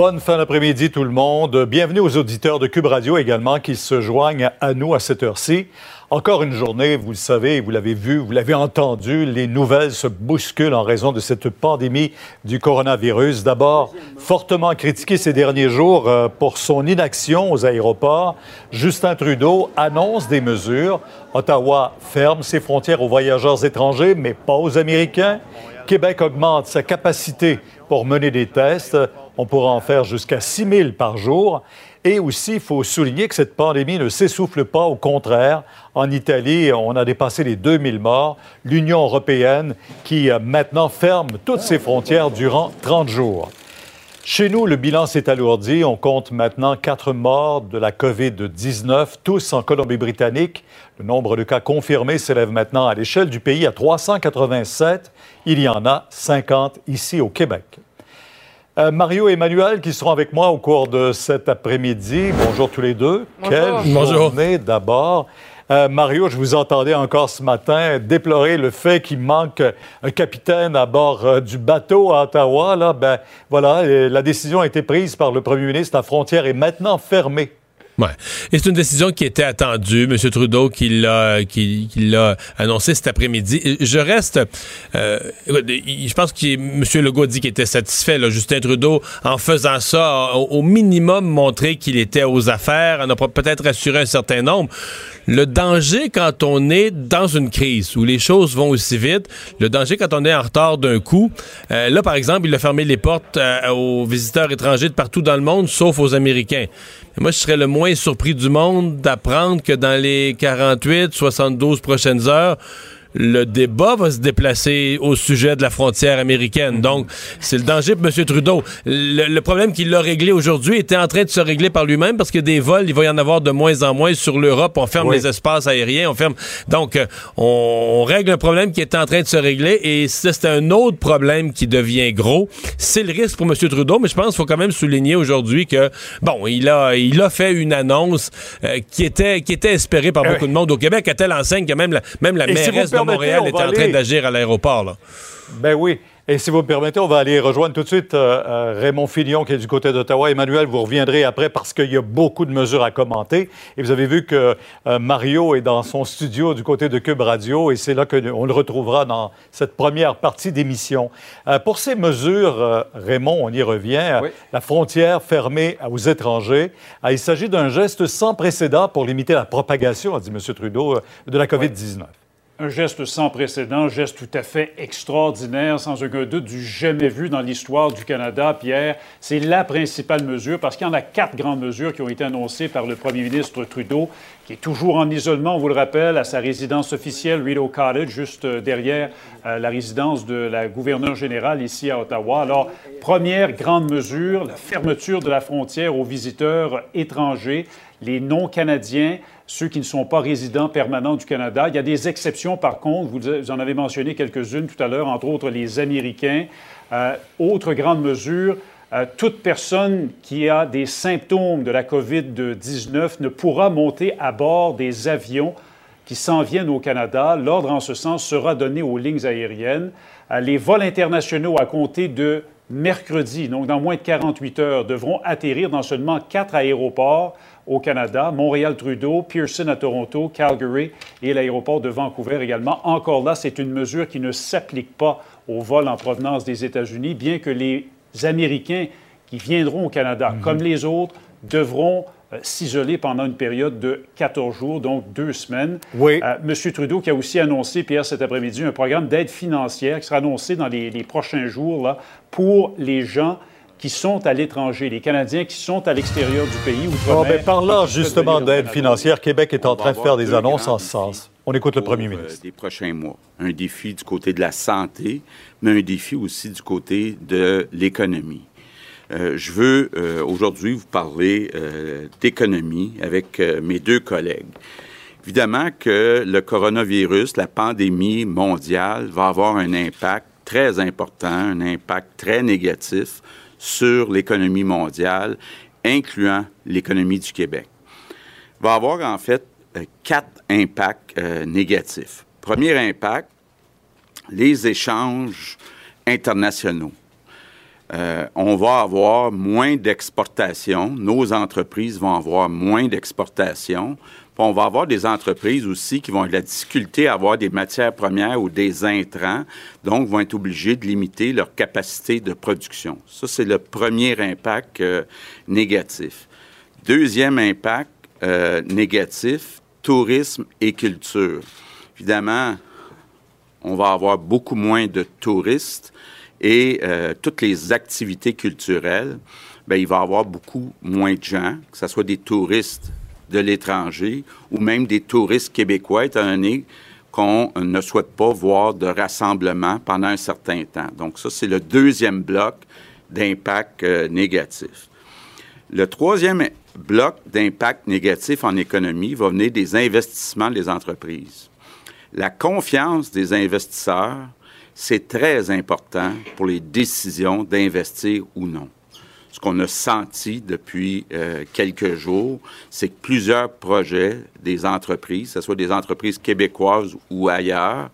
Bonne fin d'après-midi tout le monde. Bienvenue aux auditeurs de Cube Radio également qui se joignent à nous à cette heure-ci. Encore une journée, vous le savez, vous l'avez vu, vous l'avez entendu, les nouvelles se bousculent en raison de cette pandémie du coronavirus. D'abord, fortement critiqué ces derniers jours euh, pour son inaction aux aéroports, Justin Trudeau annonce des mesures. Ottawa ferme ses frontières aux voyageurs étrangers, mais pas aux Américains. Québec augmente sa capacité pour mener des tests. On pourra en faire jusqu'à 6 000 par jour. Et aussi, il faut souligner que cette pandémie ne s'essouffle pas. Au contraire, en Italie, on a dépassé les 2000 morts. L'Union européenne qui euh, maintenant ferme toutes ses frontières durant 30 jours. Chez nous, le bilan s'est alourdi. On compte maintenant quatre morts de la COVID-19, tous en Colombie-Britannique. Le nombre de cas confirmés s'élève maintenant à l'échelle du pays à 387. Il y en a 50 ici au Québec. Euh, Mario et Emmanuel qui seront avec moi au cours de cet après-midi. Bonjour tous les deux. Bonjour. Quelle journée d'abord. Euh, Mario, je vous entendais encore ce matin déplorer le fait qu'il manque un capitaine à bord euh, du bateau à Ottawa. Là, ben voilà, la décision a été prise par le premier ministre. La frontière est maintenant fermée Et c'est une décision qui était attendue. M. Trudeau qui l'a annoncé cet après-midi. Je reste. Euh, je pense que M. Legault dit qu'il était satisfait. Justin Trudeau, en faisant ça, au, minimum montré qu'il était aux affaires, en a peut-être rassuré un certain nombre. Le danger quand on est dans une crise où les choses vont aussi vite, le danger quand on est en retard d'un coup. Euh, là, par exemple, il a fermé les portes euh, aux visiteurs étrangers de partout dans le monde, sauf aux Américains. Moi, je serais le moins surpris du monde d'apprendre que dans les 48, 72 prochaines heures, le débat va se déplacer au sujet de la frontière américaine. Donc, c'est le danger pour M. Trudeau. Le, problème qu'il a réglé aujourd'hui était en train de se régler par lui-même parce que des vols, il va y en avoir de moins en moins sur l'Europe. On ferme les espaces aériens, on ferme. Donc, euh, on, règle un problème qui est en train de se régler et c'est un autre problème qui devient gros. C'est le risque pour M. Trudeau, mais je pense qu'il faut quand même souligner aujourd'hui que, bon, il a, il a fait une annonce euh, qui, était, qui était espérée par beaucoup de monde au Québec, à telle enseigne que même la, même la mairesse Montréal était en train d'agir à l'aéroport. Ben oui. Et si vous me permettez, on va aller rejoindre tout de suite euh, euh, Raymond Fillon, qui est du côté d'Ottawa. Emmanuel, vous reviendrez après parce qu'il y a beaucoup de mesures à commenter. Et vous avez vu que euh, Mario est dans son studio du côté de Cube Radio et c'est là qu'on le retrouvera dans cette première partie d'émission. pour ces mesures, Raymond, on y revient. La frontière fermée aux étrangers. il s'agit d'un geste sans précédent pour limiter la propagation, a dit M. Trudeau, de la COVID-19 un geste sans précédent, geste tout à fait extraordinaire, sans aucun doute du jamais vu dans l'histoire du Canada, Pierre. C'est la principale mesure, parce qu'il y en a quatre grandes mesures qui ont été annoncées par le premier ministre Trudeau, qui est toujours en isolement, on vous le rappelle, à sa résidence officielle, Rideau Cottage, juste euh, derrière euh, la résidence de la gouverneure générale ici à Ottawa. Alors, première grande mesure, la fermeture de la frontière aux visiteurs étrangers, les non-canadiens ceux qui ne sont pas résidents permanents du Canada. Il y a des exceptions, par contre. Vous, en avez mentionné quelques-unes tout à l'heure, entre autres les Américains. Euh, autre grande mesure, euh, toute personne qui a des symptômes de la COVID-19 ne pourra monter à bord des avions qui s'en viennent au Canada. L'ordre en ce sens sera donné aux lignes aériennes. Euh, les vols internationaux à compter de mercredi, donc dans moins de 48 heures, devront atterrir dans seulement quatre aéroports au Canada, Montréal-Trudeau, Pearson à Toronto, Calgary et l'aéroport de Vancouver également. Encore là, c'est une mesure qui ne s'applique pas aux vols en provenance des États-Unis, bien que les Américains qui viendront au Canada, mhm. comme les autres, devront euh, s'isoler pendant une période de 14 jours, donc deux semaines. Oui. Euh, M. Trudeau qui a aussi annoncé, Pierre, cet après-midi, un programme d'aide financière qui sera annoncé dans les, les prochains jours là, pour les gens qui sont à l'étranger, les Canadiens qui sont à l'extérieur du pays. Oh, ben, parlant justement d'aide financière, Québec est en train de faire des annonces en ce sens. On écoute le premier euh, ministre. des prochains mois. Un défi du côté de la santé, mais un défi aussi du côté de l'économie. Euh, je veux euh, aujourd'hui vous parler d'économie avec mes deux collègues. Évidemment que le coronavirus, la pandémie mondiale, va avoir un impact très important, un impact très négatif sur l'économie mondiale, incluant l'économie du Québec. Va avoir en fait euh, quatre impacts euh, négatifs. Premier impact, les échanges internationaux. Euh, on va avoir moins d'exportation. Nos entreprises vont avoir moins d'exportation. On va avoir des entreprises aussi qui vont avoir de la difficulté à avoir des matières premières ou des intrants, donc vont être obligées de limiter leur capacité de production. Ça, c'est le premier impact euh, négatif. Deuxième impact euh, négatif, tourisme et culture. Évidemment, on va avoir beaucoup moins de touristes et euh, toutes les activités culturelles, bien, il va y avoir beaucoup moins de gens, que ce soit des touristes de l'étranger ou même des touristes québécois, étant donné qu'on ne souhaite pas voir de rassemblement pendant un certain temps. Donc ça, c'est le deuxième bloc d'impact euh, négatif. Le troisième bloc d'impact négatif en économie va venir des investissements des entreprises. La confiance des investisseurs, c'est très important pour les décisions d'investir ou non. Ce qu'on a senti depuis euh, quelques jours, c'est que plusieurs projets des entreprises, que ce soit des entreprises québécoises ou ailleurs,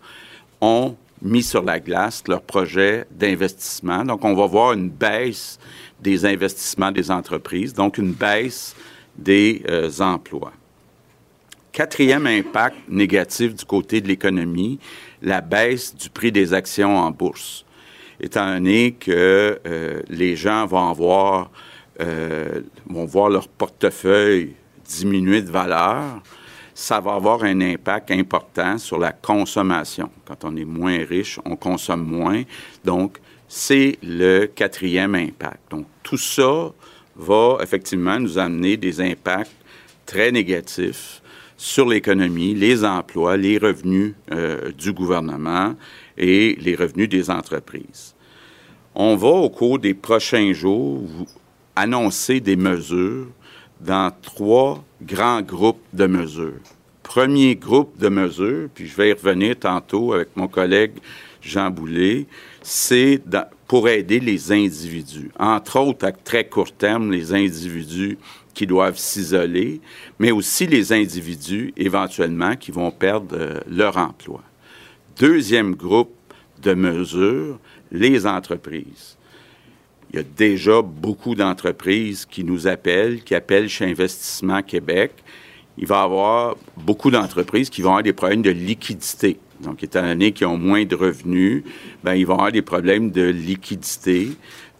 ont mis sur la glace leurs projets d'investissement. Donc, on va voir une baisse des investissements des entreprises, donc une baisse des euh, emplois. Quatrième impact négatif du côté de l'économie, la baisse du prix des actions en bourse. Étant donné que euh, les gens vont euh, vont voir leur portefeuille diminuer de valeur, ça va avoir un impact important sur la consommation. Quand on est moins riche, on consomme moins. Donc, c'est le quatrième impact. Donc, tout ça va effectivement nous amener des impacts très négatifs sur l'économie, les emplois, les revenus euh, du gouvernement et les revenus des entreprises. On va, au cours des prochains jours, annoncer des mesures dans trois grands groupes de mesures. Premier groupe de mesures, puis je vais y revenir tantôt avec mon collègue Jean Boulet, c'est pour aider les individus. Entre autres, à très court terme, les individus qui doivent s'isoler, mais aussi les individus éventuellement qui vont perdre euh, leur emploi. Deuxième groupe de mesures, les entreprises. Il y a déjà beaucoup d'entreprises qui nous appellent, qui appellent chez Investissement Québec. Il va y avoir beaucoup d'entreprises qui vont avoir des problèmes de liquidité. Donc, étant donné qu'ils ont moins de revenus, ben, ils vont avoir des problèmes de liquidité.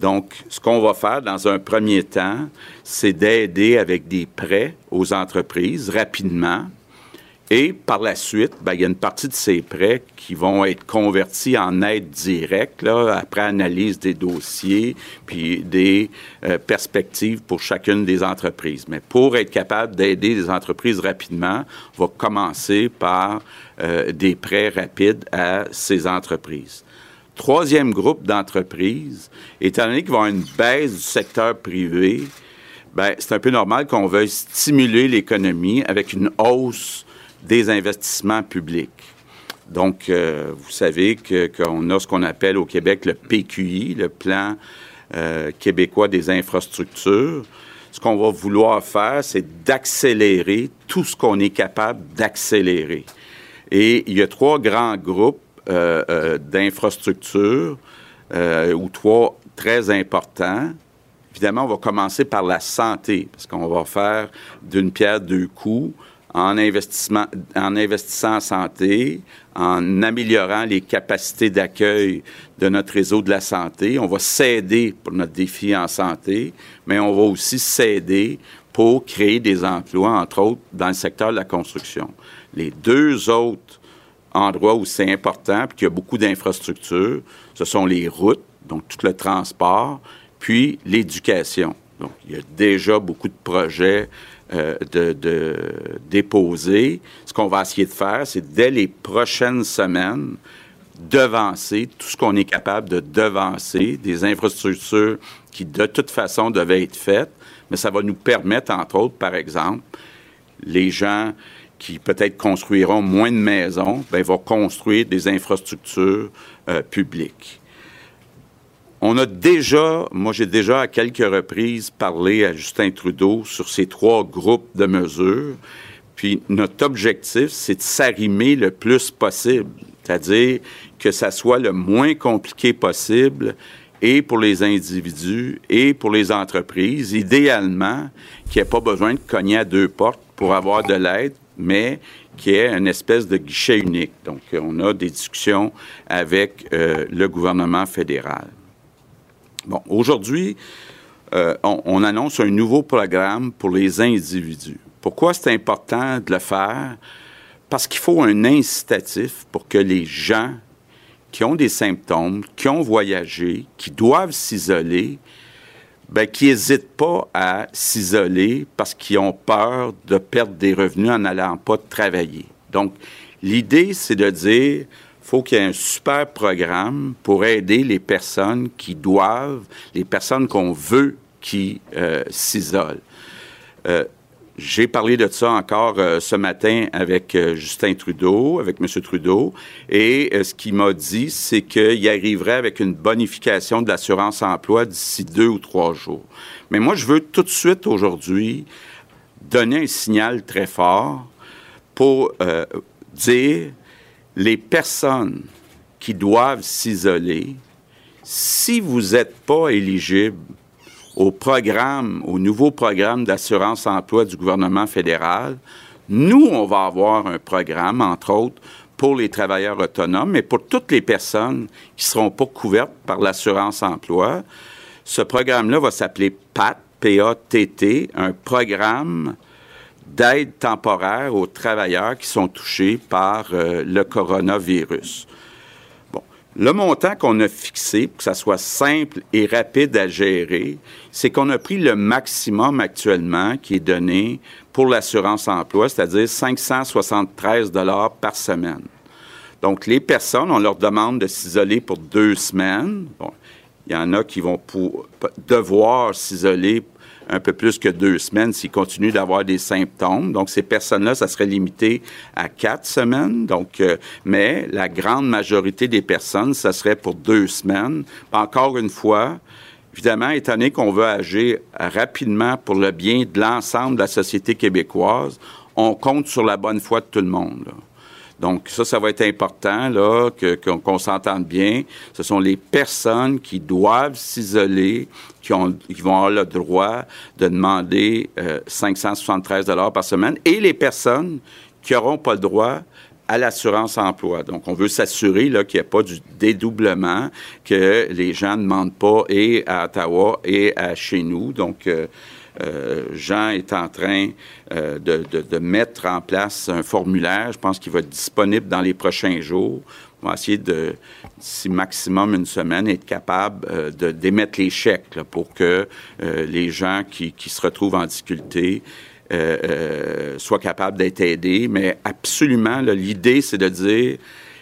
Donc, ce qu'on va faire dans un premier temps, c'est d'aider avec des prêts aux entreprises rapidement. Et par la suite, ben, il y a une partie de ces prêts qui vont être convertis en aide directe, après analyse des dossiers, puis des euh, perspectives pour chacune des entreprises. Mais pour être capable d'aider les entreprises rapidement, on va commencer par euh, des prêts rapides à ces entreprises. Troisième groupe d'entreprises, étant donné qu'il va y avoir une baisse du secteur privé, ben, c'est un peu normal qu'on veuille stimuler l'économie avec une hausse des investissements publics. Donc, euh, vous savez qu'on a ce qu'on appelle au Québec le PQI, le Plan euh, québécois des infrastructures. Ce qu'on va vouloir faire, c'est d'accélérer tout ce qu'on est capable d'accélérer. Et il y a trois grands groupes d'infrastructures euh, ou trois très importants. Évidemment, on va commencer par la santé, parce qu'on va faire d'une pierre deux coups en, investissement, en investissant en santé, en améliorant les capacités d'accueil de notre réseau de la santé. On va s'aider pour notre défi en santé, mais on va aussi s'aider pour créer des emplois, entre autres, dans le secteur de la construction. Les deux autres endroits où c'est important, puis qu'il y a beaucoup d'infrastructures, ce sont les routes, donc tout le transport, puis l'éducation. Donc, il y a déjà beaucoup de projets euh, de, de déposés. Ce qu'on va essayer de faire, c'est dès les prochaines semaines, devancer tout ce qu'on est capable de devancer, des infrastructures qui, de toute façon, devaient être faites, mais ça va nous permettre, entre autres, par exemple, les gens qui peut-être construiront moins de maisons, bien, vont construire des infrastructures euh, publiques. On a déjà, moi j'ai déjà à quelques reprises parlé à Justin Trudeau sur ces trois groupes de mesures. Puis notre objectif, c'est de s'arrimer le plus possible, c'est-à-dire que ça soit le moins compliqué possible et pour les individus et pour les entreprises. Idéalement, qu'il n'y ait pas besoin de cogner à deux portes pour avoir de l'aide, mais qui est une espèce de guichet unique. Donc, on a des discussions avec euh, le gouvernement fédéral. Bon, aujourd'hui, euh, on, annonce un nouveau programme pour les individus. Pourquoi c'est important de le faire? Parce qu'il faut un incitatif pour que les gens qui ont des symptômes, qui ont voyagé, qui doivent s'isoler, ben, qui n'hésitent pas à s'isoler parce qu'ils ont peur de perdre des revenus en n'allant pas travailler. Donc, l'idée, c'est de dire, faut qu'il y ait un super programme pour aider les personnes qui doivent, les personnes qu'on veut qui euh, s'isolent. Euh, j'ai parlé de ça encore euh, ce matin avec euh, Justin Trudeau, avec M. Trudeau, et euh, ce qu'il m'a dit, c'est qu'il arriverait avec une bonification de l'assurance emploi d'ici deux ou trois jours. Mais moi, je veux tout de suite aujourd'hui donner un signal très fort pour dire les personnes qui doivent s'isoler, si vous n'êtes pas éligible au programme, au nouveau programme d'assurance-emploi du gouvernement fédéral, nous, on va avoir un programme, entre autres, pour les travailleurs autonomes, mais pour toutes les personnes qui ne seront pas couvertes par l'assurance-emploi. Ce programme-là va s'appeler PAT, P-A-T-T, un programme d'aide temporaire aux travailleurs qui sont touchés par euh, le coronavirus. Le montant qu'on a fixé pour que ça soit simple et rapide à gérer, c'est qu'on a pris le maximum actuellement qui est donné pour l'assurance emploi, c'est-à-dire 573 dollars par semaine. Donc, les personnes, on leur demande de s'isoler pour deux semaines. Bon, il y en a qui vont devoir s'isoler un peu plus que deux semaines s'ils continuent d'avoir des symptômes. Donc, ces personnes-là, ça serait limité à quatre semaines. Euh, mais la grande majorité des personnes, ça serait pour deux semaines. Encore une fois, évidemment, étant qu'on veut agir rapidement pour le bien de l'ensemble de la société québécoise, on compte sur la bonne foi de tout le monde. Donc, ça, ça va être important, là, qu'on s'entende bien. Ce sont les personnes qui doivent s'isoler, qui, ont, qui vont avoir le droit de demander 573 euh, par semaine, et les personnes qui n'auront pas le droit à l'assurance emploi. Donc, on veut s'assurer qu'il n'y ait pas du dédoublement, que les gens ne demandent pas et à Ottawa et à chez nous. Donc, euh, euh, Jean est en train euh, de, mettre en place un formulaire. Je pense qu'il va être disponible dans les prochains jours. On va essayer de, d'ici maximum une semaine, être capable euh, d'émettre les chèques pour que les gens qui, se retrouvent en difficulté soient capables d'être aidés. Mais absolument, l'idée, c'est de dire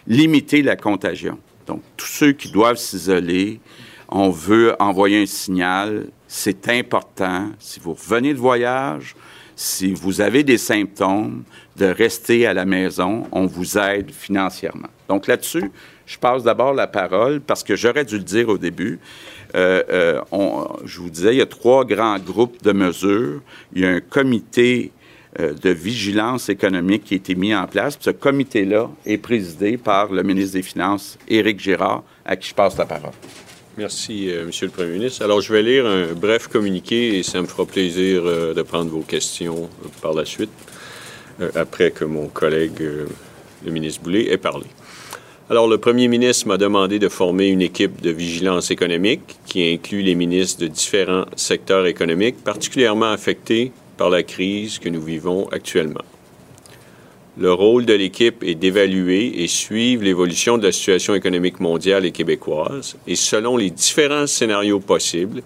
limiter la contagion. Donc, tous ceux qui doivent s'isoler, on veut envoyer un signal c'est important, si vous revenez de voyage, si vous avez des symptômes, de rester à la maison. On vous aide financièrement. Donc là-dessus, je passe d'abord la parole parce que j'aurais dû le dire au début. Euh, euh, je vous disais, il y a trois grands groupes de mesures. Il y a un comité euh, de vigilance économique qui a été mis en place. ce comité-là est présidé par le ministre des Finances, Éric Girard, à qui je passe la parole. Merci, euh, Monsieur le Premier ministre. Alors, je vais lire un bref communiqué et ça me fera plaisir euh, de prendre vos questions euh, par la suite, après que mon collègue, le ministre Boulay, ait parlé. Alors, le Premier ministre m'a demandé de former une équipe de vigilance économique qui inclut les ministres de différents secteurs économiques particulièrement affectés par la crise que nous vivons actuellement. Le rôle de l'équipe est d'évaluer et suivre l'évolution de la situation économique mondiale et québécoise, et selon les différents scénarios possibles,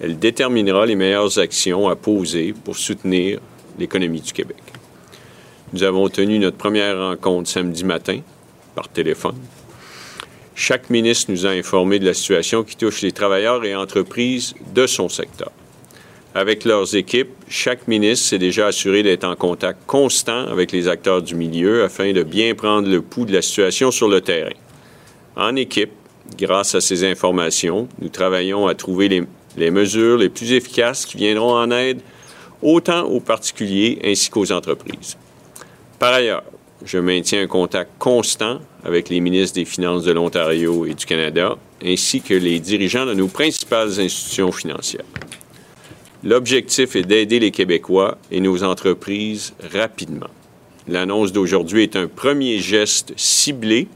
elle déterminera les meilleures actions à poser pour soutenir l'économie du Québec. Nous avons tenu notre première rencontre samedi matin par téléphone. Chaque ministre nous a informé de la situation qui touche les travailleurs et entreprises de son secteur. Avec leurs équipes, chaque ministre s'est déjà assuré d'être en contact constant avec les acteurs du milieu afin de bien prendre le pouls de la situation sur le terrain. En équipe, grâce à ces informations, nous travaillons à trouver les, mesures les plus efficaces qui viendront en aide autant aux particuliers ainsi qu'aux entreprises. Par ailleurs, je maintiens un contact constant avec les ministres des Finances de l'Ontario et du Canada ainsi que les dirigeants de nos principales institutions financières. L'objectif est d'aider les Québécois et nos entreprises rapidement. L'annonce d'aujourd'hui est un premier geste ciblé.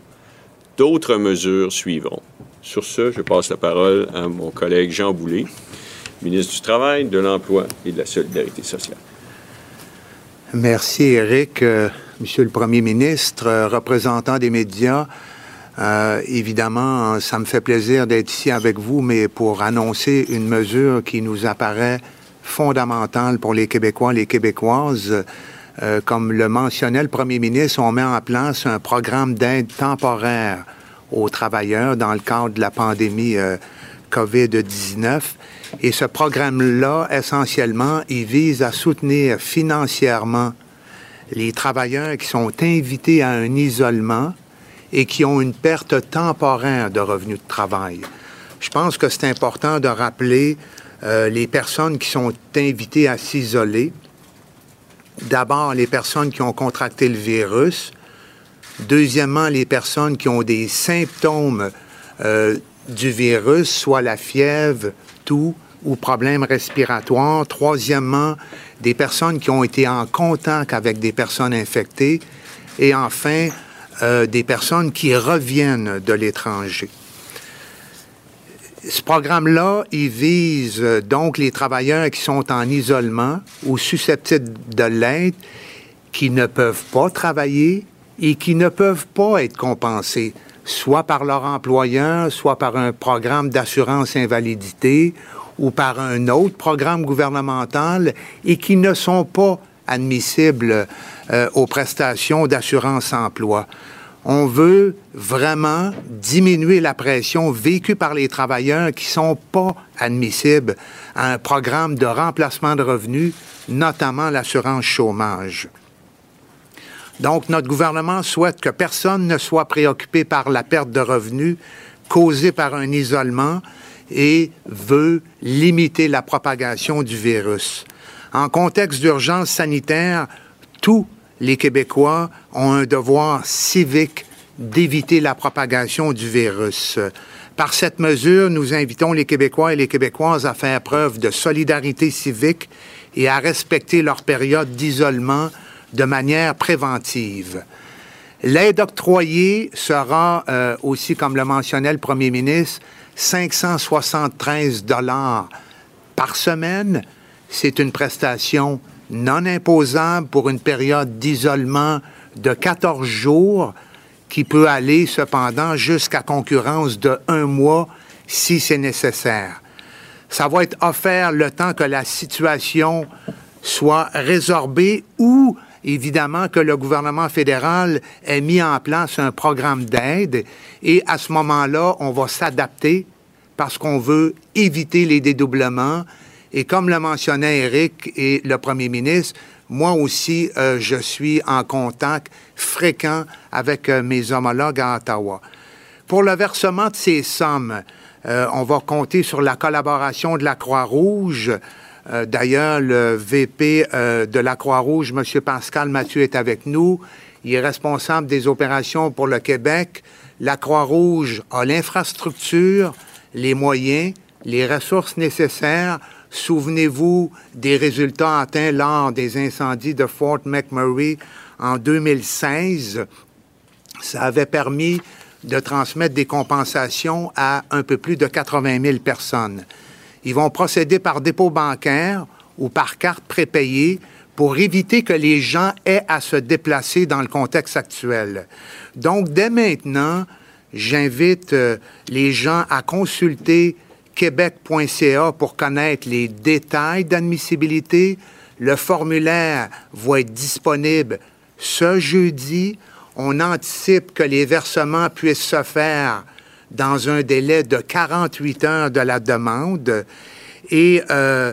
D'autres mesures suivront. Sur ce, je passe la parole à mon collègue Jean Boulet, ministre du Travail, de l'Emploi et de la Solidarité sociale. Merci, Eric. Euh, Monsieur le Premier ministre, euh, représentant des médias, euh, évidemment, ça me fait plaisir d'être ici avec vous, mais pour annoncer une mesure qui nous apparaît fondamentale pour les Québécois, les Québécoises. Euh, comme le mentionnait le Premier ministre, on met en place un programme d'aide temporaire aux travailleurs dans le cadre de la pandémie euh, COVID-19. Et ce programme-là, essentiellement, il vise à soutenir financièrement les travailleurs qui sont invités à un isolement et qui ont une perte temporaire de revenus de travail. Je pense que c'est important de rappeler euh, les personnes qui sont invitées à s'isoler. D'abord, les personnes qui ont contracté le virus. Deuxièmement, les personnes qui ont des symptômes euh, du virus, soit la fièvre, tout ou problèmes respiratoires. Troisièmement, des personnes qui ont été en contact avec des personnes infectées. Et enfin, euh, des personnes qui reviennent de l'étranger. Ce programme-là, il vise euh, donc les travailleurs qui sont en isolement ou susceptibles de l'être, qui ne peuvent pas travailler et qui ne peuvent pas être compensés, soit par leur employeur, soit par un programme d'assurance invalidité ou par un autre programme gouvernemental et qui ne sont pas admissibles euh, aux prestations d'assurance emploi. On veut vraiment diminuer la pression vécue par les travailleurs qui sont pas admissibles à un programme de remplacement de revenus, notamment l'assurance chômage. Donc, notre gouvernement souhaite que personne ne soit préoccupé par la perte de revenus causée par un isolement et veut limiter la propagation du virus. En contexte d'urgence sanitaire, tous les Québécois ont un devoir civique d'éviter la propagation du virus. Par cette mesure, nous invitons les Québécois et les Québécoises à faire preuve de solidarité civique et à respecter leur période d'isolement de manière préventive. L'aide octroyée sera euh, aussi, comme le mentionnait le Premier ministre, 573 dollars par semaine. C'est une prestation non imposable pour une période d'isolement de 14 jours qui peut aller cependant jusqu'à concurrence de un mois si c'est nécessaire. Ça va être offert le temps que la situation soit résorbée ou évidemment que le gouvernement fédéral ait mis en place un programme d'aide et à ce moment-là, on va s'adapter parce qu'on veut éviter les dédoublements. Et comme le mentionnait Eric et le premier ministre, moi aussi, euh, je suis en contact fréquent avec euh, mes homologues à Ottawa. Pour le versement de ces sommes, euh, on va compter sur la collaboration de la Croix-Rouge. D'ailleurs, le VP de la Croix-Rouge, M. Pascal Mathieu, est avec nous. Il est responsable des opérations pour le Québec. La Croix-Rouge a l'infrastructure, les moyens, les ressources nécessaires Souvenez-vous des résultats atteints lors des incendies de Fort McMurray en 2016. Ça avait permis de transmettre des compensations à un peu plus de 80 000 personnes. Ils vont procéder par dépôt bancaire ou par carte prépayée pour éviter que les gens aient à se déplacer dans le contexte actuel. Donc, dès maintenant, j'invite euh, les gens à consulter québec.ca pour connaître les détails d'admissibilité. Le formulaire va être disponible ce jeudi. On anticipe que les versements puissent se faire dans un délai de 48 heures de la demande. Et euh,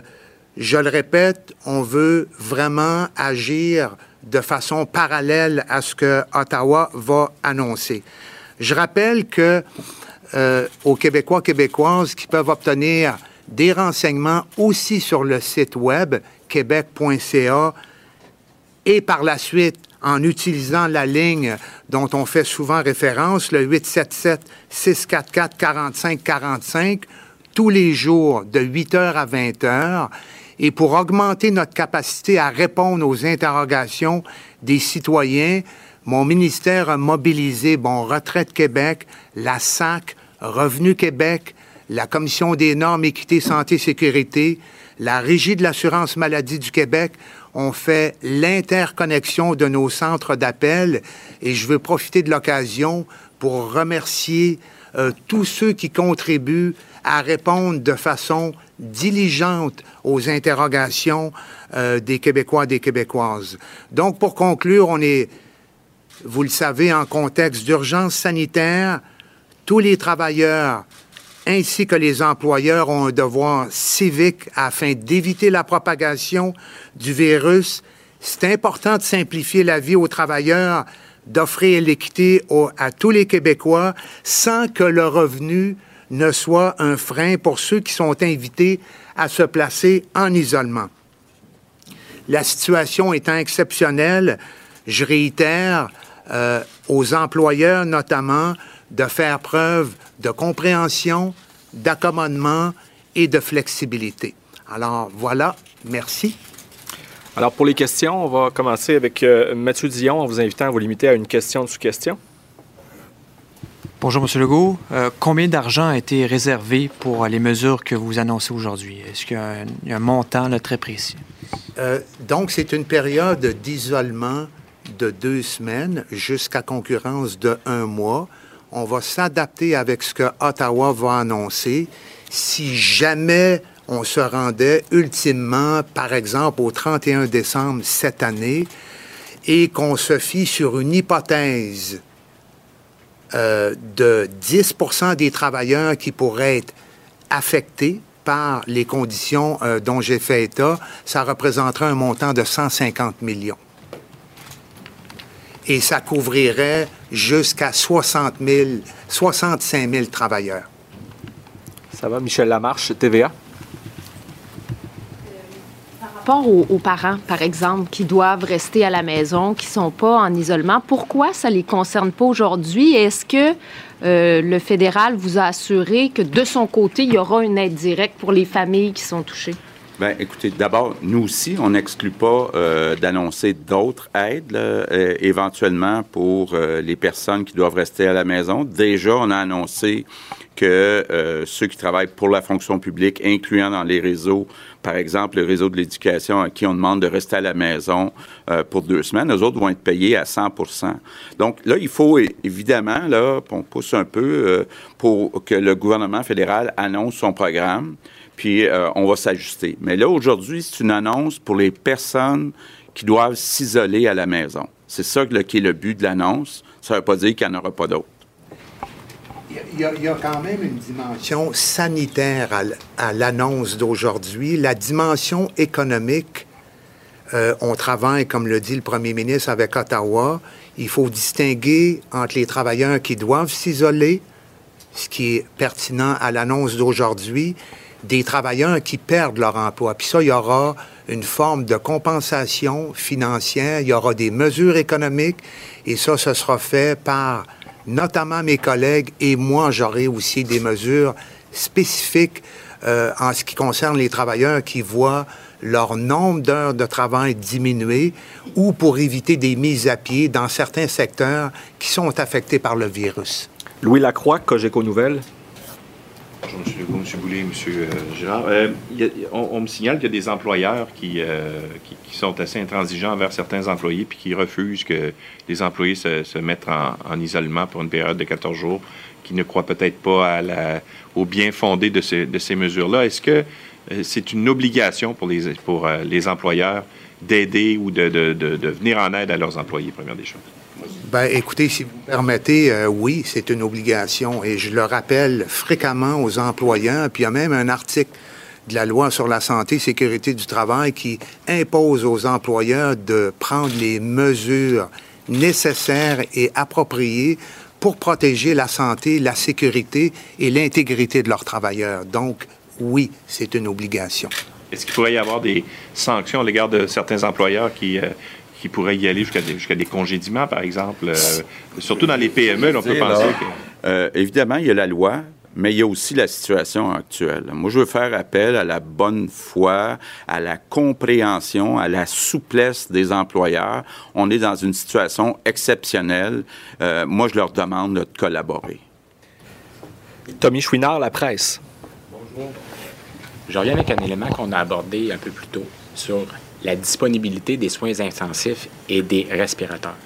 je le répète, on veut vraiment agir de façon parallèle à ce que Ottawa va annoncer. Je rappelle que euh, aux Québécois, Québécoises qui peuvent obtenir des renseignements aussi sur le site web québec.ca et par la suite en utilisant la ligne dont on fait souvent référence, le 877-644-4545, tous les jours de 8 heures à 20 heures. Et pour augmenter notre capacité à répondre aux interrogations des citoyens, mon ministère a mobilisé Bon Retraite Québec, la SAC, Revenu Québec, la Commission des normes équité santé sécurité, la Régie de l'assurance maladie du Québec ont fait l'interconnexion de nos centres d'appel et je veux profiter de l'occasion pour remercier euh, tous ceux qui contribuent à répondre de façon diligente aux interrogations euh, des Québécois et des Québécoises. Donc, pour conclure, on est, vous le savez, en contexte d'urgence sanitaire. Tous les travailleurs ainsi que les employeurs ont un devoir civique afin d'éviter la propagation du virus. C'est important de simplifier la vie aux travailleurs, d'offrir l'équité à tous les Québécois sans que le revenu ne soit un frein pour ceux qui sont invités à se placer en isolement. La situation étant exceptionnelle, je réitère euh, aux employeurs notamment de faire preuve de compréhension, d'accommodement et de flexibilité. Alors voilà, merci. Alors pour les questions, on va commencer avec euh, Mathieu Dion en vous invitant à vous limiter à une question sous question. Bonjour, M. Legault. Euh, combien d'argent a été réservé pour les mesures que vous annoncez aujourd'hui? Est-ce qu'il y a un, montant très précis? Euh, donc, c'est une période d'isolement de deux semaines jusqu'à concurrence de un mois on va s'adapter avec ce que Ottawa va annoncer. Si jamais on se rendait ultimement, par exemple, au 31 décembre cette année, et qu'on se fie sur une hypothèse euh, de 10% des travailleurs qui pourraient être affectés par les conditions euh, dont j'ai fait état, ça représenterait un montant de 150 millions et ça couvrirait jusqu'à 60 000, 65 000 travailleurs. Ça va, Michel Lamarche, TVA? Par rapport aux, parents, par exemple, qui doivent rester à la maison, qui ne sont pas en isolement, pourquoi ça ne les concerne pas aujourd'hui? Est-ce que euh, le fédéral vous a assuré que de son côté, il y aura une aide directe pour les familles qui sont touchées? Bien, écoutez, d'abord, nous aussi, on n'exclut pas euh, d'annoncer d'autres aides, euh, éventuellement pour euh, les personnes qui doivent rester à la maison. Déjà, on a annoncé que ceux qui travaillent pour la fonction publique, incluant dans les réseaux, par exemple, le réseau de l'éducation à qui on demande de rester à la maison pour deux semaines, eux autres vont être payés à 100% Donc là, il faut évidemment, là, on pousse un peu pour que le gouvernement fédéral annonce son programme puis euh, on va s'ajuster. Mais là, aujourd'hui, c'est une annonce pour les personnes qui doivent s'isoler à la maison. C'est ça qui est le but de l'annonce. Ça ne veut pas dire qu'il n'y en aura pas d'autres. Il y, a, quand même une dimension sanitaire à, l'annonce d'aujourd'hui. La dimension économique, euh, on travaille, comme le dit le premier ministre, avec Ottawa. Il faut distinguer entre les travailleurs qui doivent s'isoler, ce qui est pertinent à l'annonce d'aujourd'hui, des travailleurs qui perdent leur emploi. Puis ça, il y aura une forme de compensation financière, il y aura des mesures économiques, et ça, ce sera fait par notamment mes collègues, et moi, j'aurai aussi des mesures spécifiques euh, en ce qui concerne les travailleurs qui voient leur nombre d'heures de travail diminuer ou pour éviter des mises à pied dans certains secteurs qui sont affectés par le virus. Louis Lacroix, Cogeco Nouvelles. M. Legault, M. Girard. Euh, on, me signale qu'il y a des employeurs euh, qui, sont assez intransigeants envers certains employés puis qui refusent que les employés se, mettent en, isolement pour une période de 14 jours, qui ne croient peut-être pas au bien fondé de, ces mesures-là. Est-ce que euh, c'est une obligation pour les, pour, les employeurs d'aider ou de, de venir en aide à leurs employés, première des choses? Ben, écoutez, si vous permettez, euh, oui, c'est une obligation et je le rappelle fréquemment aux employeurs. Puis il y a même un article de la loi sur la santé et sécurité du travail qui impose aux employeurs de prendre les mesures nécessaires et appropriées pour protéger la santé, la sécurité et l'intégrité de leurs travailleurs. Donc, oui, c'est une obligation. Est-ce qu'il pourrait y avoir des sanctions à l'égard de certains employeurs qui, euh, qui pourrait y aller jusqu'à des, jusqu'à des congédiements, par exemple. Euh, surtout dans les PME, on peut penser que... Euh, évidemment, il y a la loi, mais il y a aussi la situation actuelle. Moi, je veux faire appel à la bonne foi, à la compréhension, à la souplesse des employeurs. On est dans une situation exceptionnelle. Euh, moi, je leur demande de collaborer. Tommy Chouinard, La Presse. Bonjour. Je reviens avec un élément qu'on a abordé un peu plus tôt sur la disponibilité des soins intensifs et des respirateurs.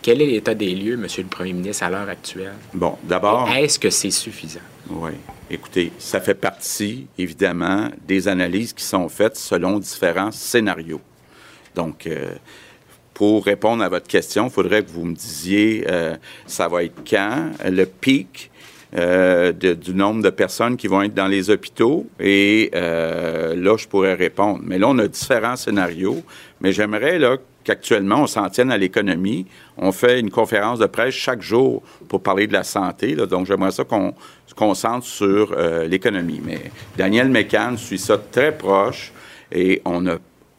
Quel est l'état des lieux, Monsieur le Premier ministre, à l'heure actuelle? Bon, d'abord. Est-ce que c'est suffisant? Oui. Écoutez, ça fait partie, évidemment, des analyses qui sont faites selon différents scénarios. Donc, euh, pour répondre à votre question, il faudrait que vous me disiez, euh, ça va être quand, le pic euh, du nombre de personnes qui vont être dans les hôpitaux. Et euh, là, je pourrais répondre. Mais là, on a différents scénarios. Mais j'aimerais là qu'actuellement, on s'en tienne à l'économie. On fait une conférence de presse chaque jour pour parler de la santé. donc, j'aimerais ça qu'on se concentre sur euh, l'économie. Mais Daniel Mécan suit ça très proche et on a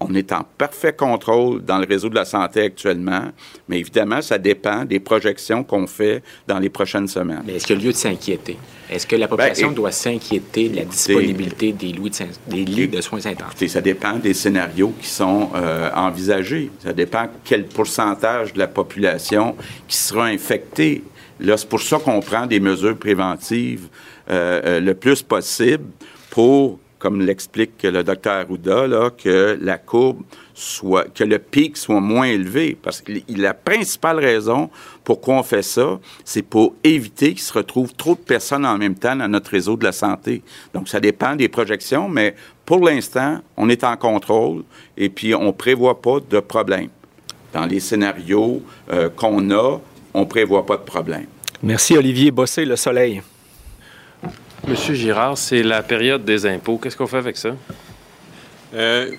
on est en parfait contrôle dans le réseau de la santé actuellement, mais évidemment, ça dépend des projections qu'on fait dans les prochaines semaines. Mais est-ce qu'il y a lieu de s'inquiéter? Est-ce que la population ben, doit s'inquiéter de la disponibilité des, lits de, soins intensifs? ça dépend des scénarios qui sont euh, envisagés. Ça dépend quel pourcentage de la population qui sera infectée. Là, c'est pour ça qu'on prend des mesures préventives euh, euh, le plus possible pour comme l'explique le docteur Arruda, que la courbe soit, que le pic soit moins élevé. Parce que la principale raison pourquoi on fait ça, c'est pour éviter qu'il se retrouve trop de personnes en même temps dans notre réseau de la santé. Donc, ça dépend des projections, mais pour l'instant, on est en contrôle et puis on ne prévoit pas de problème. Dans les scénarios euh, qu'on a, on ne prévoit pas de problème. Merci, Olivier Bossé, Le Soleil. Monsieur Girard, c'est la période des impôts. Qu'est-ce qu'on fait avec ça? Euh,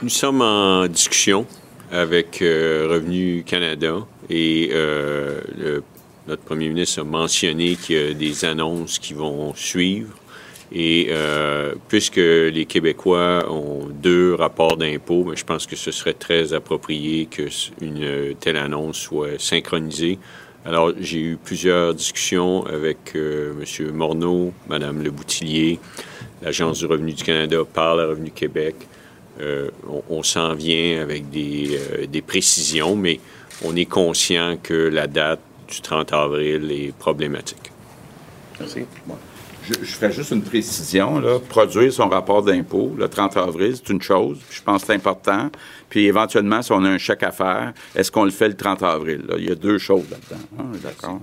nous sommes en discussion avec euh, Revenu Canada et euh, notre premier ministre a mentionné qu'il y a des annonces qui vont suivre. Et puisque les Québécois ont deux rapports d'impôts, ben, je pense que ce serait très approprié qu'une telle annonce soit synchronisée alors, j'ai eu plusieurs discussions avec euh, M. Morneau, Mme Le Boutillier, l'Agence du revenu du Canada par le Revenu Québec. Euh, on, s'en vient avec des, euh, des, précisions, mais on est conscient que la date du 30 avril est problématique. Merci. Je, je ferai juste une précision. Là. Produire son rapport d'impôt le 30 avril, c'est une chose. Je pense que c'est important. Puis éventuellement, si on a un chèque à faire, est-ce qu'on le fait le 30 avril? Il y a deux choses là-dedans. Ah, d'accord?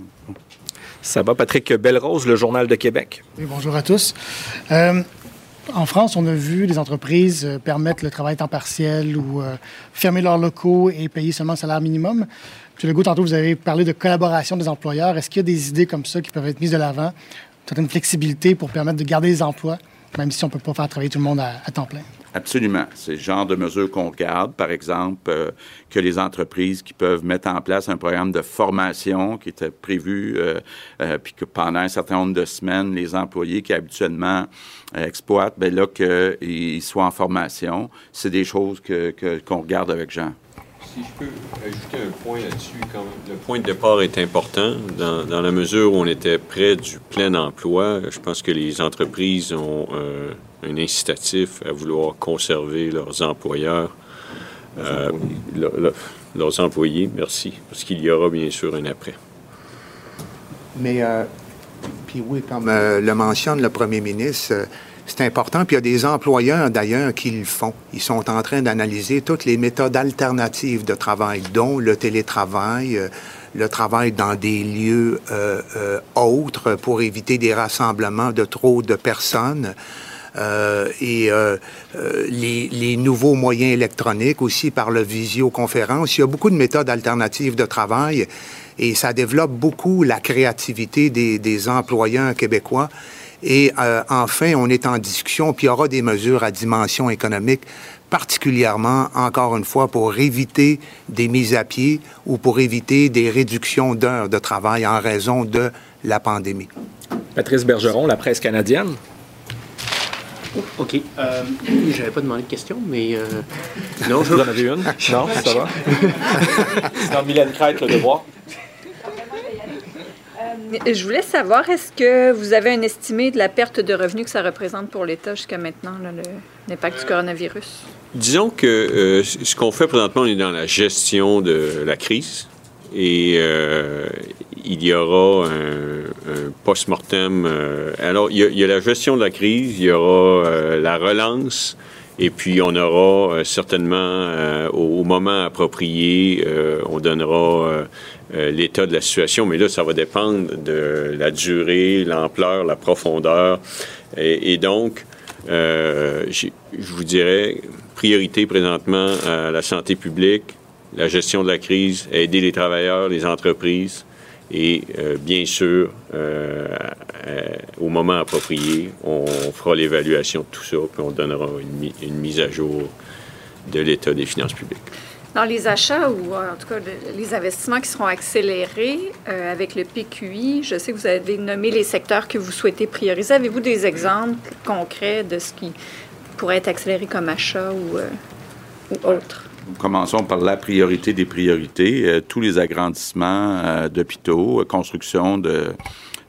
Ça va, Patrick Belrose, le Journal de Québec. Oui, bonjour à tous. Euh, en France, on a vu des entreprises euh, permettre le travail temps partiel ou euh, fermer leurs locaux et payer seulement le salaire minimum. M. Legault, tantôt, vous avez parlé de collaboration des employeurs. Est-ce qu'il y a des idées comme ça qui peuvent être mises de l'avant certaine flexibilité pour permettre de garder les emplois, même si on ne peut pas faire travailler tout le monde à, temps plein. Absolument. C'est le genre de mesures qu'on regarde, par exemple, euh, que les entreprises qui peuvent mettre en place un programme de formation qui était prévu, euh, euh, puis que pendant un certain nombre de semaines, les employés qui habituellement exploitent, bien là, qu'ils soient en formation. C'est des choses que, qu'on regarde avec Jean. Si je peux ajouter un point là-dessus, le point de départ est important. Dans, la mesure où on était près du plein emploi, je pense que les entreprises ont euh, un incitatif à vouloir conserver leurs employeurs, euh, leurs employés, merci, parce qu'il y aura bien sûr un après. Mais, euh, puis oui, comme le mentionne le premier ministre, c'est important. Puis il y a des employeurs, d'ailleurs, qui le font. Ils sont en train d'analyser toutes les méthodes alternatives de travail, dont le télétravail, euh, le travail dans des lieux euh, euh, autres pour éviter des rassemblements de trop de personnes. et les, les, nouveaux moyens électroniques aussi par la visioconférence. Il y a beaucoup de méthodes alternatives de travail et ça développe beaucoup la créativité des, des employeurs québécois. Et euh, enfin, on est en discussion, puis il y aura des mesures à dimension économique, particulièrement, encore une fois, pour éviter des mises à pied ou pour éviter des réductions d'heures de travail en raison de la pandémie. Patrice Bergeron, la presse canadienne. Oh, OK. Euh, je n'avais pas demandé de question, mais... Euh... Non, je vous en avais une. non, ça va? C'est dans Mylène Crête, le devoir. Euh, je voulais savoir, est-ce que vous avez un estimé de la perte de revenus que ça représente pour l'État jusqu'à maintenant, l'impact du coronavirus? Disons que euh, ce qu'on fait présentement, on est dans la gestion de la crise et euh, il y aura un, post-mortem. alors, il y, a, la gestion de la crise, il y aura la relance. Et puis, on aura certainement, au, moment approprié, on donnera euh, l'état de la situation, mais là, ça va dépendre de la durée, l'ampleur, la profondeur. Et, donc, euh, je vous dirais, priorité présentement à la santé publique, la gestion de la crise, aider les travailleurs, les entreprises et euh, bien sûr, au moment approprié, on fera l'évaluation de tout ça, puis on donnera une mise à jour de l'état des finances publiques. Dans les achats ou en tout cas les investissements qui seront accélérés euh, avec le PQI, je sais que vous avez nommé les secteurs que vous souhaitez prioriser. Avez-vous des exemples concrets de ce qui pourrait être accéléré comme achat ou, euh, autre? Commençons par la priorité des priorités. Euh, tous les agrandissements d'hôpitaux, construction de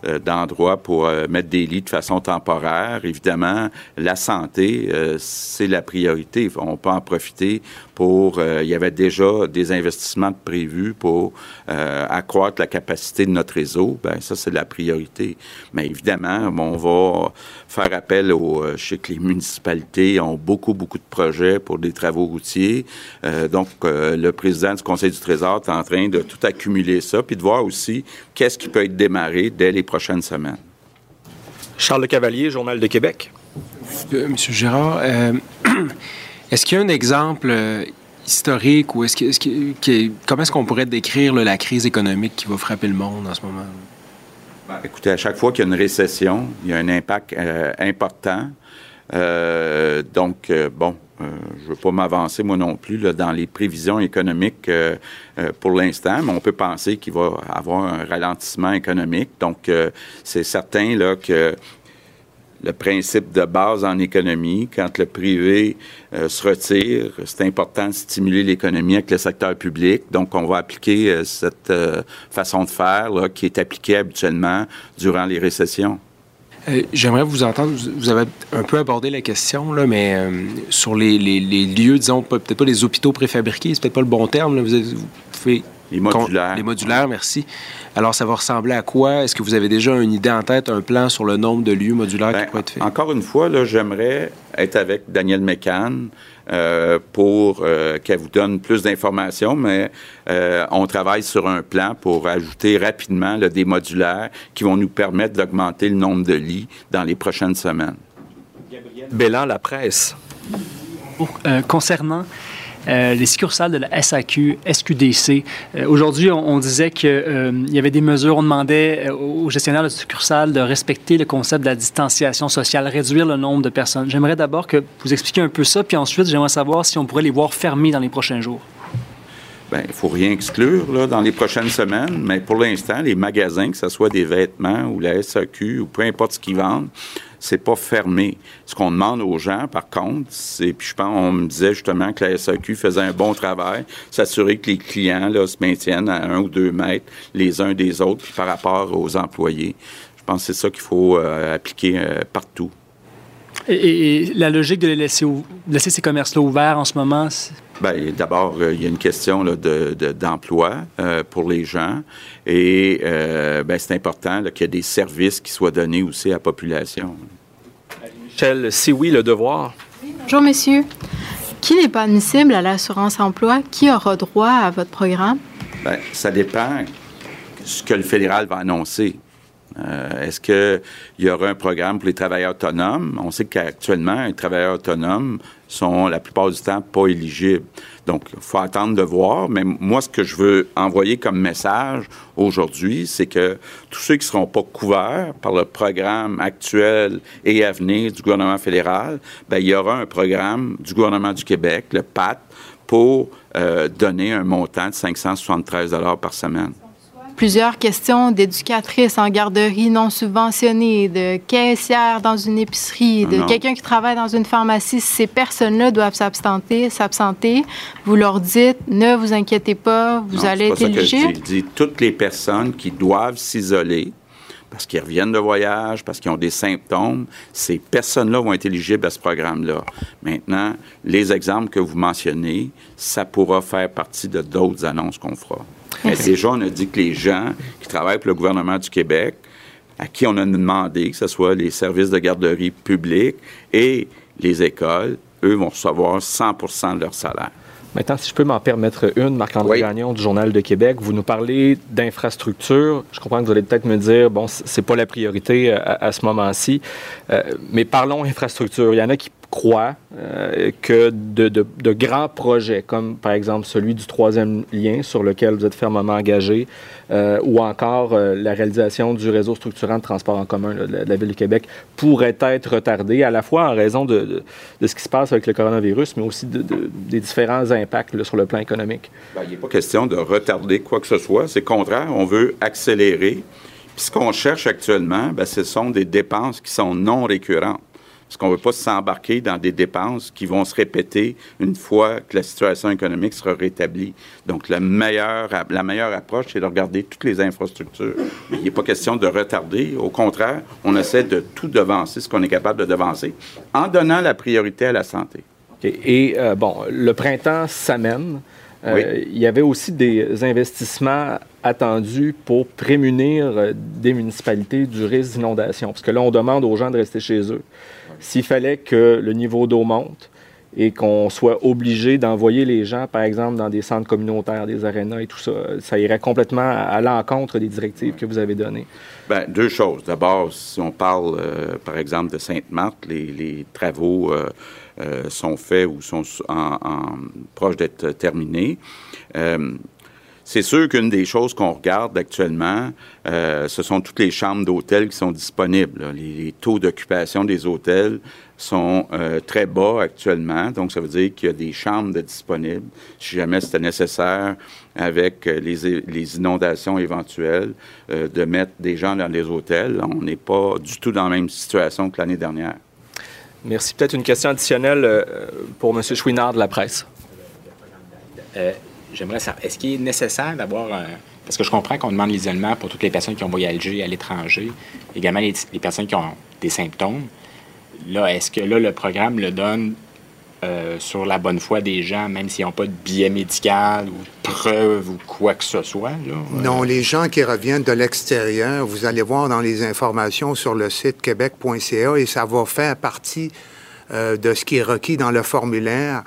euh, d'endroits pour euh, mettre des lits de façon temporaire. Évidemment, la santé, euh, c'est la priorité. On peut en profiter pour... il y avait déjà des investissements prévus pour accroître la capacité de notre réseau. Ben ça, c'est la priorité. Mais évidemment, on va faire appel aux... je sais que les municipalités ont beaucoup, beaucoup de projets pour des travaux routiers. donc, le président du Conseil du Trésor est en train de tout accumuler ça, puis de voir aussi qu'est-ce qui peut être démarré dès les prochaines semaines. Charles Le Cavalier, Journal de Québec. Euh, Monsieur Gérard, euh, est-ce qu'il y a un exemple euh, historique ou est-ce que, comment est-ce qu'on pourrait décrire la crise économique qui va frapper le monde en ce moment? Ben, écoutez, à chaque fois qu'il y a une récession, il y a un impact important. Donc, bon, euh, je ne veux pas m'avancer, moi non plus, dans les prévisions économiques euh, euh, pour l'instant, mais on peut penser qu'il va avoir un ralentissement économique. Donc, c'est certain là, que le principe de base en économie, quand le privé se retire, c'est important de stimuler l'économie avec le secteur public. Donc, on va appliquer cette façon de faire qui est appliquée habituellement durant les récessions. Euh, j'aimerais vous entendre. Vous avez un peu abordé la question, là, mais euh, sur les, lieux, disons, peut-être pas les hôpitaux préfabriqués, c'est peut-être pas le bon terme. vous, avez, fait les modulaires. Les modulaires, merci. Alors, ça va ressembler à quoi? Est-ce que vous avez déjà une idée en tête, un plan sur le nombre de lieux modulaires qui ben, pourraient être faits? Encore une fois, j'aimerais être avec Daniel McCann euh, pour euh, qu'elle vous donne plus d'informations, mais euh, on travaille sur un plan pour ajouter rapidement des modulaires qui vont nous permettre d'augmenter le nombre de lits dans les prochaines semaines. Gabriel Bélan, la presse. concernant euh, les succursales de la SAQ, SQDC. Euh, aujourd'hui, on, disait qu'il euh, y avait des mesures, on demandait aux gestionnaires de succursales de respecter le concept de la distanciation sociale, réduire le nombre de personnes. J'aimerais d'abord que vous expliquiez un peu ça, puis ensuite, j'aimerais savoir si on pourrait les voir fermés dans les prochains jours. Bien, il ne faut rien exclure dans les prochaines semaines, mais pour l'instant, les magasins, que ce soit des vêtements ou la SAQ ou peu importe ce qu'ils vendent, c'est pas fermé. Ce qu'on demande aux gens, par contre, c'est, puis je pense, on me disait justement que la SAQ faisait un bon travail, s'assurer que les clients là, se maintiennent à un ou deux mètres les uns des autres par rapport aux employés. Je pense que c'est ça qu'il faut euh, appliquer euh, partout. Et, la logique de laisser, laisser ces commerces-là ouverts en ce moment, d'abord, euh, il y a une question d'emploi pour les gens. Et ben, c'est important qu'il y ait des services qui soient donnés aussi à la population. Michel, si oui, le devoir. Bonjour, messieurs. Qui n'est pas admissible à l'assurance emploi? Qui aura droit à votre programme? Bien, ça dépend ce que le fédéral va annoncer. Euh, est-ce qu'il y aura un programme pour les travailleurs autonomes? On sait qu'actuellement, les travailleurs autonomes sont la plupart du temps pas éligibles. Donc, il faut attendre de voir. Mais moi, ce que je veux envoyer comme message aujourd'hui, c'est que tous ceux qui ne seront pas couverts par le programme actuel et à venir du gouvernement fédéral, bien, il y aura un programme du gouvernement du Québec, le PAT, pour euh, donner un montant de 573 par semaine. Plusieurs questions d'éducatrices en garderie non subventionnées, de caissières dans une épicerie, de quelqu'un qui travaille dans une pharmacie. Ces personnes-là doivent s'absenter, s'absenter. Vous leur dites, ne vous inquiétez pas, vous Non, allez être éligible. Je dis toutes les personnes qui doivent s'isoler parce qu'ils reviennent de voyage, parce qu'ils ont des symptômes, ces personnes-là vont être éligibles à ce programme-là. Maintenant, les exemples que vous mentionnez, ça pourra faire partie de d'autres annonces qu'on fera. Mais déjà, on a dit que les gens qui travaillent pour le gouvernement du Québec, à qui on a demandé que ce soit les services de garderie publics et les écoles, eux vont recevoir 100% de leur salaire. Maintenant, si je peux m'en permettre une, Marc-André Gagnon du Journal de Québec, vous nous parlez d'infrastructure. Je comprends que vous allez peut-être me dire, bon, c'est pas la priorité euh, à, à ce moment-ci, Euh, mais parlons infrastructure. Il y en a qui croient euh, que de, grands projets, comme par exemple celui du troisième lien sur lequel vous êtes fermement engagé, euh, ou encore euh, la réalisation du réseau structurant de transport en commun de, la, Ville de Québec, pourraient être retardés, à la fois en raison de, ce qui se passe avec le coronavirus, mais aussi de- de- des différents impacts sur le plan économique. Ben, il n'est pas question de retarder quoi que ce soit. C'est contraire. On veut accélérer. Puis ce qu'on cherche actuellement, ben, ce sont des dépenses qui sont non récurrentes. Parce qu'on ne veut pas s'embarquer dans des dépenses qui vont se répéter une fois que la situation économique sera rétablie. Donc, la meilleure, la meilleure approche, c'est de regarder toutes les infrastructures. Mais il n'est pas question de retarder. Au contraire, on essaie de tout devancer, ce qu'on est capable de devancer, en donnant la priorité à la santé. Et euh, bon, le printemps s'amène. Euh, Oui. Il y avait aussi des investissements attendus pour prémunir euh, des municipalités du risque d'inondation. Parce que là, on demande aux gens de rester chez eux. S'il fallait que le niveau d'eau monte et qu'on soit obligé d'envoyer les gens, par exemple, dans des centres communautaires, des arénas et tout ça, ça irait complètement à, l'encontre des directives que vous avez données. Bien, deux choses. D'abord, si on parle, euh, par exemple, de Sainte-Marthe, les, travaux euh, euh, sont faits ou sont en- proches d'être terminés. C'est sûr qu'une des choses qu'on regarde actuellement, euh, ce sont toutes les chambres d'hôtel qui sont disponibles. Les, taux d'occupation des hôtels sont euh, très bas actuellement, donc ça veut dire qu'il y a des chambres disponibles. Si jamais c'était nécessaire, avec euh, les, inondations éventuelles, de mettre des gens dans les hôtels, on n'est pas du tout dans la même situation que l'année dernière. Merci. Peut-être une question additionnelle pour M. Chouinard de la presse. J'aimerais savoir, est-ce qu'il est nécessaire d'avoir un... Parce que je comprends qu'on demande l'isolement pour toutes les personnes qui ont voyagé à l'étranger, également les, personnes qui ont des symptômes. Là, est-ce que là, le programme le donne euh, sur la bonne foi des gens, même s'ils n'ont pas de billet médical ou de preuve ou quoi que ce soit? Non, les gens qui reviennent de l'extérieur, vous allez voir dans les informations sur le site québec.ca et ça va faire partie euh, de ce qui est requis dans le formulaire.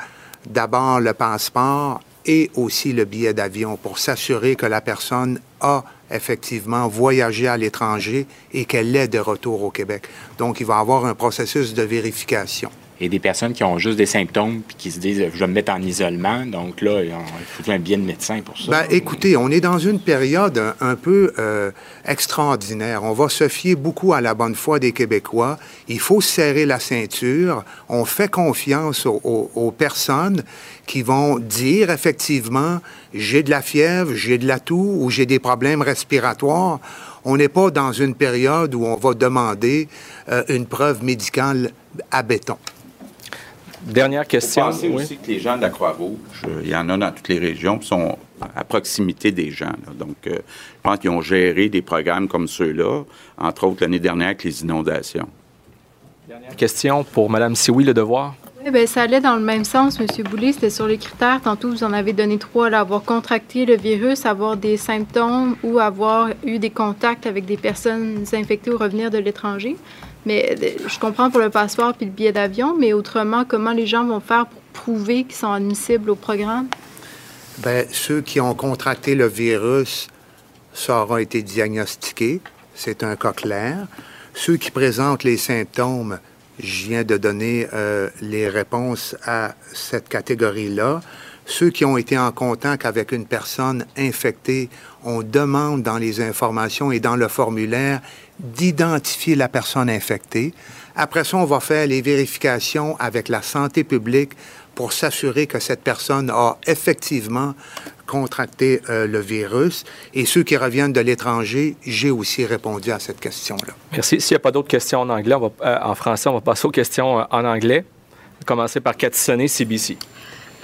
D'abord le passeport et aussi le billet d'avion pour s'assurer que la personne a effectivement voyagé à l'étranger et qu'elle est de retour au Québec. Donc, il va y avoir un processus de vérification. Et des personnes qui ont juste des symptômes puis qui se disent je vais me mettre en isolement, donc là, il faut un billet de médecin pour ça. Ben, écoutez, on est dans une période un, peu euh, extraordinaire. On va se fier beaucoup à la bonne foi des Québécois. Il faut serrer la ceinture. On fait confiance aux personnes qui vont dire effectivement j'ai de la fièvre, j'ai de la toux ou j'ai des problèmes respiratoires. On n'est pas dans une période où on va demander euh, une preuve médicale à béton. Dernière question. Pensez aussi que les gens de la Croix-Rouge, il y en a dans toutes les régions, qui sont à proximité des gens. là. Donc, euh, je pense qu'ils ont géré des programmes comme ceux-là, entre autres l'année dernière avec les inondations. Question pour Mme Sioui, Le Devoir. Oui, bien, ça allait dans le même sens, M. Boulay. C'était sur les critères. Tantôt, vous en avez donné trois. là, avoir contracté le virus, avoir des symptômes ou avoir eu des contacts avec des personnes infectées ou revenir de l'étranger. Mais euh, je comprends pour le passeport puis le billet d'avion, mais autrement, comment les gens vont faire pour prouver qu'ils sont admissibles au programme? Bien, ceux qui ont contracté le virus, ça aura été diagnostiqué. C'est un cas clair. Ceux qui présentent les symptômes, je viens de donner euh, les réponses à cette catégorie-là. Ceux qui ont été en contact avec une personne infectée, on demande dans les informations et dans le formulaire d'identifier la personne infectée. Après ça, on va faire les vérifications avec la santé publique pour s'assurer que cette personne a effectivement contracté euh, le virus. Et ceux qui reviennent de l'étranger, j'ai aussi répondu à cette question-là. Merci. S'il n'y a pas d'autres questions en anglais, euh, en français, on va passer aux questions en anglais. On va commencer par Cathy CBC.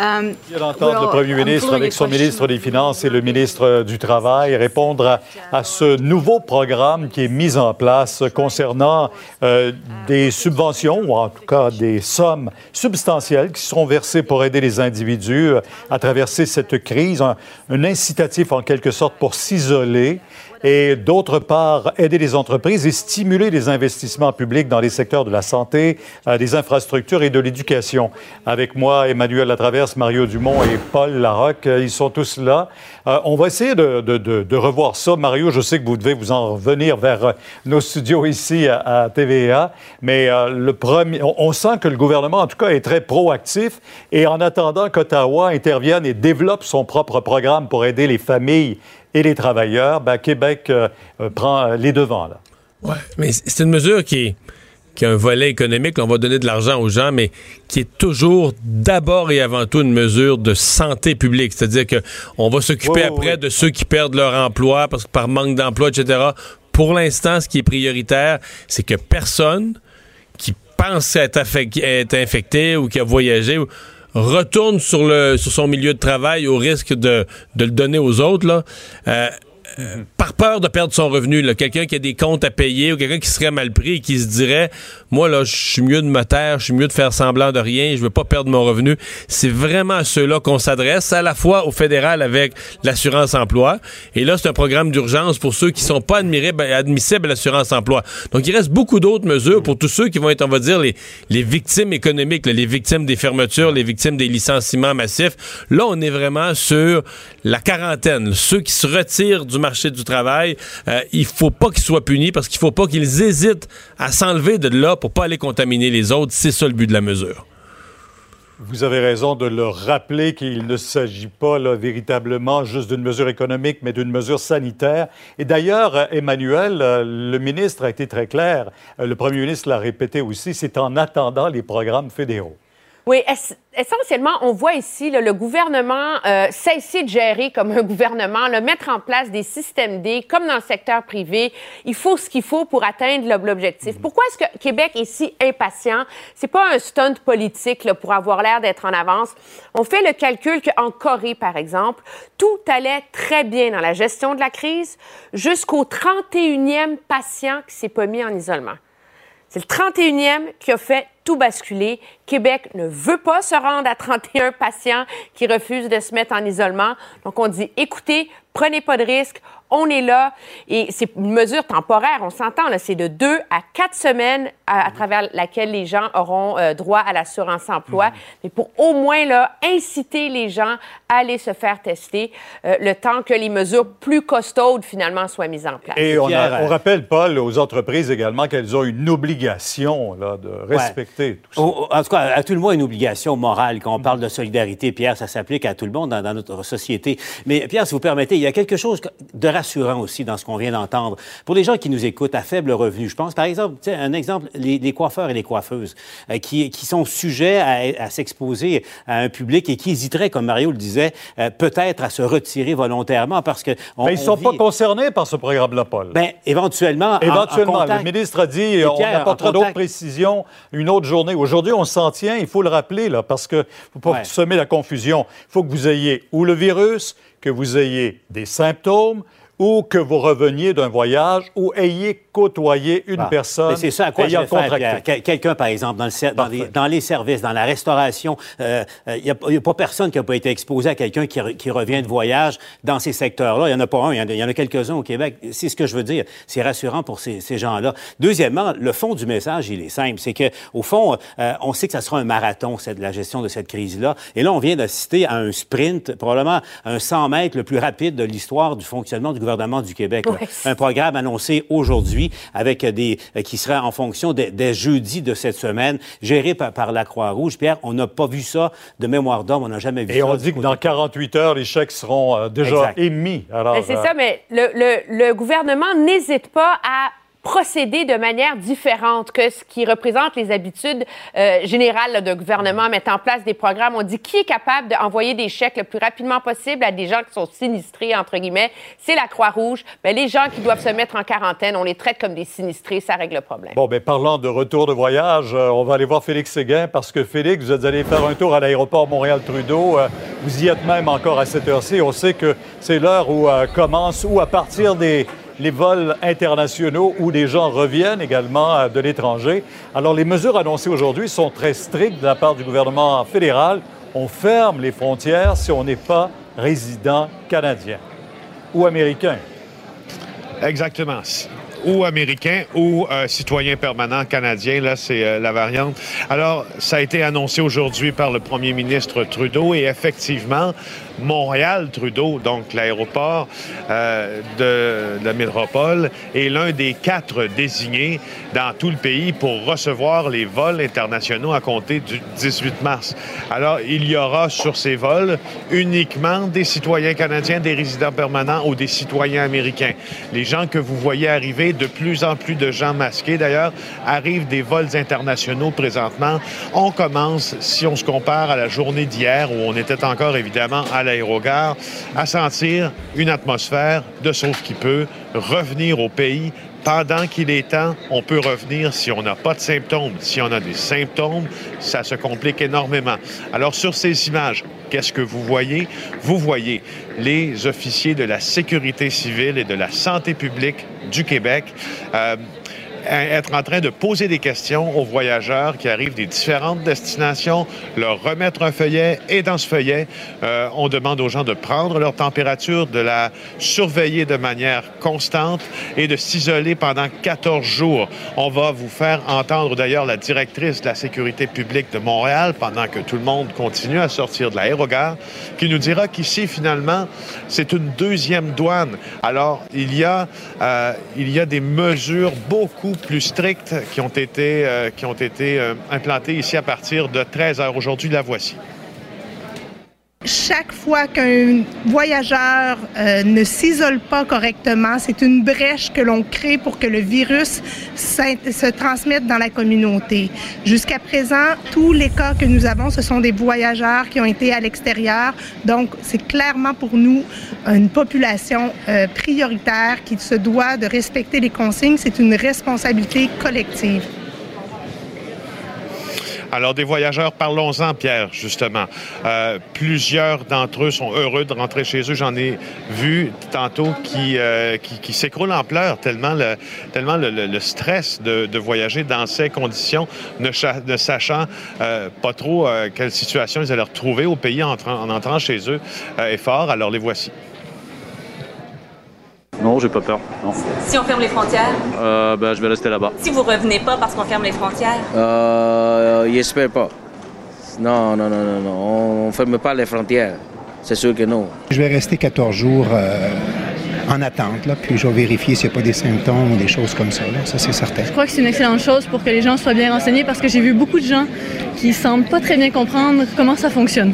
Um, d'entendre le Premier ministre avec son ministre des Finances et le ministre du Travail répondre à, ce nouveau programme qui est mis en place concernant euh, des subventions, ou en tout cas des sommes substantielles qui seront versées pour aider les individus à traverser cette crise, un incitatif en quelque sorte pour s'isoler et d'autre part, aider les entreprises et stimuler les investissements publics dans les secteurs de la santé, euh, des infrastructures et de l'éducation. Avec moi, Emmanuel Latraverse, Mario Dumont et Paul Larocque, euh, ils sont tous là. Euh, on va essayer de, revoir ça. Mario, je sais que vous devez vous en revenir vers nos studios ici à, TVA, mais on, sent que le gouvernement, en tout cas, est très proactif et en attendant qu'Ottawa intervienne et développe son propre programme pour aider les familles et les travailleurs, ben, Québec euh, euh, prend les devants. Là. Oui, mais c'est une mesure qui, qui a un volet économique. on va donner de l'argent aux gens, mais qui est toujours d'abord et avant tout une mesure de santé publique. C'est-à-dire qu'on va s'occuper après de ceux qui perdent leur emploi parce que par manque d'emploi, etc. Pour l'instant, ce qui est prioritaire, c'est que personne qui pense être, être infecté ou qui a voyagé retourne sur, le, sur son milieu de travail au risque de, de le donner aux autres, là, euh, par peur de perdre son revenu, quelqu'un qui a des comptes à payer ou quelqu'un qui serait mal pris et qui se dirait Moi, là, je suis mieux de me taire, je suis mieux de faire semblant de rien, je veux pas perdre mon revenu. C'est vraiment à ceux-là qu'on s'adresse, à la fois au fédéral avec l'assurance emploi. Et là, c'est un programme d'urgence pour ceux qui sont pas admissibles, admissibles à l'assurance emploi. Donc, il reste beaucoup d'autres mesures pour tous ceux qui vont être, on va dire, les, les victimes économiques, les victimes des fermetures, les victimes des licenciements massifs. Là, on est vraiment sur la quarantaine, ceux qui se retirent du marché du travail, euh, il faut pas qu'ils soient punis parce qu'il faut pas qu'ils hésitent à s'enlever de là pour pas aller contaminer les autres. C'est ça le but de la mesure. Vous avez raison de le rappeler qu'il ne s'agit pas là, véritablement juste d'une mesure économique, mais d'une mesure sanitaire. Et d'ailleurs, Emmanuel, euh, le ministre a été très clair, euh, le premier ministre l'a répété aussi, c'est en attendant les programmes fédéraux. Oui, essentiellement, on voit ici le gouvernement euh, cesser de gérer comme un gouvernement, le mettre en place des systèmes D, comme dans le secteur privé. Il faut ce qu'il faut pour atteindre l'objectif. Mhm. Pourquoi est-ce que Québec est si impatient? C'est pas un stunt politique là, pour avoir l'air d'être en avance. On fait le calcul qu'en Corée, par exemple, tout allait très bien dans la gestion de la crise jusqu'au 31e patient qui s'est pas mis en isolement. C'est le 31e qui a fait tout basculer. Québec ne veut pas se rendre à 31 patients qui refusent de se mettre en isolement. Donc, on dit, écoutez, prenez pas de risques, on est là. Et c'est une mesure temporaire, on s'entend, c'est de deux à quatre semaines à, travers laquelle les gens auront euh, droit à l'assurance emploi, mhm. mais pour au moins là, inciter les gens à aller se faire tester euh, le temps que les mesures plus costaudes finalement soient mises en place. Et on, rappelle, Paul, aux entreprises également qu'elles ont une obligation là, de respecter tout ça. en tout cas, à tout le monde, une obligation morale. Quand on parle de solidarité, Pierre, ça s'applique à tout le monde dans, dans, notre société. Mais Pierre, si vous permettez, il y a quelque chose de rassurant aussi dans ce qu'on vient d'entendre. Pour les gens qui nous écoutent à faible revenu, je pense, par exemple, un exemple, les, coiffeurs et les coiffeuses euh, qui, qui, sont sujets à, à s'exposer à un public et qui hésiteraient, comme Mario le disait, euh, peut-être à se retirer volontairement parce que... On, ils ne sont pas concernés par ce programme-là, Paul. Bien, éventuellement... Éventuellement. le ministre a dit, on apportera d'autres précisions une autre journée. Aujourd'hui, on s'en il faut le rappeler, là, parce que pas semer la confusion. Il faut que vous ayez ou le virus, que vous ayez des symptômes, ou que vous reveniez d'un voyage ou ayez côtoyé une ah, personne. C'est ça à quoi ayant Quelqu'un, par exemple, dans, le, dans, les, services, dans la restauration, il euh, n'y euh, a, pas personne qui n'a pas été exposé à quelqu'un qui, qui, revient de voyage dans ces secteurs-là. Il n'y en a pas un, il y en a, quelques-uns au Québec. C'est ce que je veux dire. C'est rassurant pour ces, ces gens-là. Deuxièmement, le fond du message, il est simple. C'est que au fond, euh, on sait que ça sera un marathon, cette, la gestion de cette crise-là. Et là, on vient d'assister à un sprint, probablement un 100 mètres le plus rapide de l'histoire du fonctionnement du gouvernement gouvernement du Québec. Un programme annoncé aujourd'hui avec des euh, qui sera en fonction des, jeudis de cette semaine, géré par, la Croix-Rouge. Pierre, on n'a pas vu ça de mémoire d'homme, on n'a jamais vu ça. Et on dit que dans 48 heures, les chèques seront euh, déjà émis. Ben, c'est euh, ça, mais le, le gouvernement n'hésite pas à procéder de manière différente que ce qui représente les habitudes euh, générales de gouvernement, mettre en place des programmes. On dit qui est capable d'envoyer des chèques le plus rapidement possible à des gens qui sont sinistrés, entre guillemets. C'est la Croix-Rouge. Mais les gens qui doivent se mettre en quarantaine, on les traite comme des sinistrés. Ça règle le problème. Bon, bien, parlant de retour de voyage, euh, on va aller voir Félix Séguin parce que Félix, vous êtes allé faire un tour à l'aéroport Montréal-Trudeau. Euh, vous y êtes même encore à cette heure-ci. On sait que c'est l'heure où commence ou à partir des les vols internationaux où des gens reviennent également euh, de l'étranger. Alors, les mesures annoncées aujourd'hui sont très strictes de la part du gouvernement fédéral. On ferme les frontières si on n'est pas résident canadien ou américain. Exactement ou américain ou euh, citoyen permanent canadien. Là, c'est euh, la variante. Alors, ça a été annoncé aujourd'hui par le premier ministre Trudeau et effectivement, Montréal-Trudeau, donc l'aéroport euh, de, la métropole, est l'un des quatre désignés dans tout le pays pour recevoir les vols internationaux à compter du 18 mars. Alors, il y aura sur ces vols uniquement des citoyens canadiens, des résidents permanents ou des citoyens américains. Les gens que vous voyez arriver, de plus en plus de gens masqués d'ailleurs, arrivent des vols internationaux présentement. On commence, si on se compare à la journée d'hier où on était encore évidemment à l'aérogare, à sentir une atmosphère de sauf qui peut revenir au pays pendant qu'il est temps, on peut revenir si on n'a pas de symptômes. Si on a des symptômes, ça se complique énormément. Alors sur ces images, qu'est-ce que vous voyez? Vous voyez les officiers de la sécurité civile et de la santé publique du Québec. Euh, être en train de poser des questions aux voyageurs qui arrivent des différentes destinations, leur remettre un feuillet et dans ce feuillet, euh, on demande aux gens de prendre leur température, de la surveiller de manière constante et de s'isoler pendant 14 jours. On va vous faire entendre d'ailleurs la directrice de la sécurité publique de Montréal pendant que tout le monde continue à sortir de l'aérogare, qui nous dira qu'ici finalement c'est une deuxième douane. Alors il y a euh, il y a des mesures beaucoup plus strictes qui ont été, euh, qui ont été euh, implantées ici à partir de 13 heures. Aujourd'hui, la voici. Chaque fois qu'un voyageur euh, ne s'isole pas correctement, c'est une brèche que l'on crée pour que le virus se transmette dans la communauté. Jusqu'à présent, tous les cas que nous avons, ce sont des voyageurs qui ont été à l'extérieur. Donc, c'est clairement pour nous une population euh, prioritaire qui se doit de respecter les consignes. C'est une responsabilité collective. Alors, des voyageurs, parlons-en, Pierre, justement. Euh, plusieurs d'entre eux sont heureux de rentrer chez eux. J'en ai vu tantôt qui, euh, qui, s'écroulent en pleurs tellement le, tellement le, stress de, voyager dans ces conditions, ne, sachant euh, pas trop quelle situation ils allaient retrouver au pays en, en entrant chez eux est fort. Alors, les voici. Non, j'ai pas peur. Non. Si on ferme les frontières? Euh, ben, je vais rester là-bas. Si vous revenez pas parce qu'on ferme les frontières? Euh, j'espère pas. Non, non, non, non, non. On ne ferme pas les frontières. C'est sûr que non. Je vais rester 14 jours euh, en attente, là, puis je vais vérifier s'il n'y a pas des symptômes ou des choses comme ça. Ça, c'est certain. Je crois que c'est une excellente chose pour que les gens soient bien renseignés parce que j'ai vu beaucoup de gens qui semblent pas très bien comprendre comment ça fonctionne.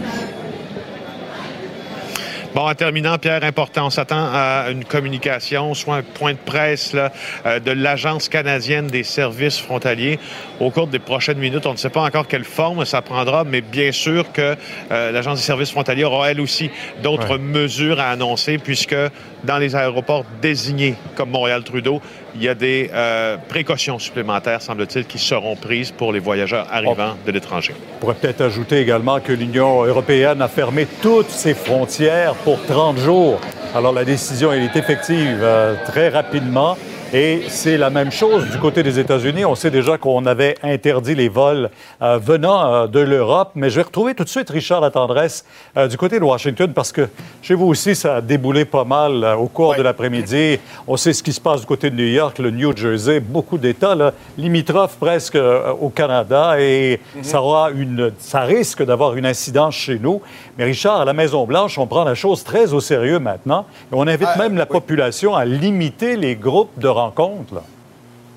Bon, en terminant, Pierre, important, on s'attend à une communication, soit un point de presse là, euh, de l'Agence canadienne des services frontaliers au cours des prochaines minutes. On ne sait pas encore quelle forme ça prendra, mais bien sûr que euh, l'Agence des services frontaliers aura elle aussi d'autres mesures à annoncer, puisque dans les aéroports désignés comme Montréal-Trudeau, il y a des euh, précautions supplémentaires, semble-t-il, qui seront prises pour les voyageurs arrivant de l'étranger. On pourrait peut-être ajouter également que l'Union européenne a fermé toutes ses frontières pour 30 jours. Alors la décision, elle est effective euh, très rapidement. Et c'est la même chose du côté des États-Unis. On sait déjà qu'on avait interdit les vols euh, venant euh, de l'Europe, mais je vais retrouver tout de suite Richard Latendresse euh, du côté de Washington parce que chez vous aussi, ça a déboulé pas mal au cours de l'après-midi. On sait ce qui se passe du côté de New York, le New Jersey, beaucoup d'États limitrophes presque au Canada et mhm. ça, aura une, ça risque d'avoir une incidence chez nous. Mais Richard, à la Maison-Blanche, on prend la chose très au sérieux maintenant et on invite même la population à limiter les groupes de rencontre.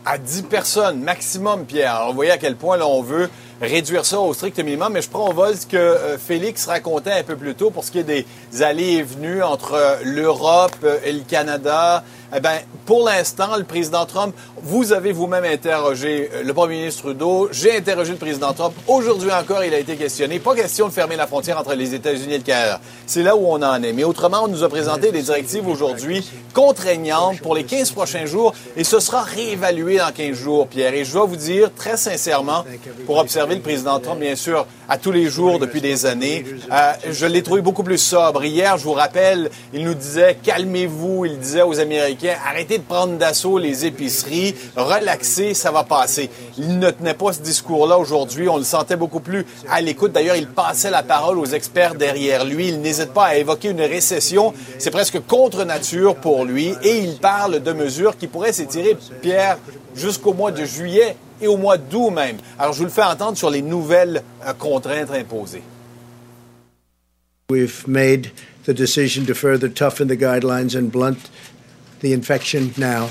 À 10 personnes maximum, Pierre. Alors, vous voyez à quel point là, on veut réduire ça au strict minimum, mais je prends au vol ce que euh, Félix racontait un peu plus tôt pour ce qui est des allées et venues entre euh, l'Europe euh, et le Canada. Eh bien, pour l'instant, le président Trump, vous avez vous-même interrogé euh, le premier ministre Trudeau, j'ai interrogé le président Trump. Aujourd'hui encore, il a été questionné. Pas question de fermer la frontière entre les États-Unis et le Canada. C'est là où on en est. Mais autrement, on nous a présenté des directives aujourd'hui contraignantes pour les 15 prochains jours et ce sera réévalué dans 15 jours, Pierre. Et je dois vous dire très sincèrement, pour observer le président Trump, bien sûr, à tous les jours depuis des années, euh, je l'ai trouvé beaucoup plus sobre. Hier, je vous rappelle, il nous disait calmez-vous. Il disait aux Américains arrêtez de prendre d'assaut les épiceries, relaxez, ça va passer. Il ne tenait pas ce discours-là aujourd'hui. On le sentait beaucoup plus à l'écoute. D'ailleurs, il passait la parole aux experts derrière lui. Il n'hésite pas à évoquer une récession. C'est presque contre nature pour lui. Et il parle de mesures qui pourraient s'étirer, Pierre, jusqu'au mois de juillet et au mois d'août même. Alors, je vous le fais entendre sur les nouvelles euh, contraintes imposées. We've made the decision to further toughen the guidelines and blunt the infection now.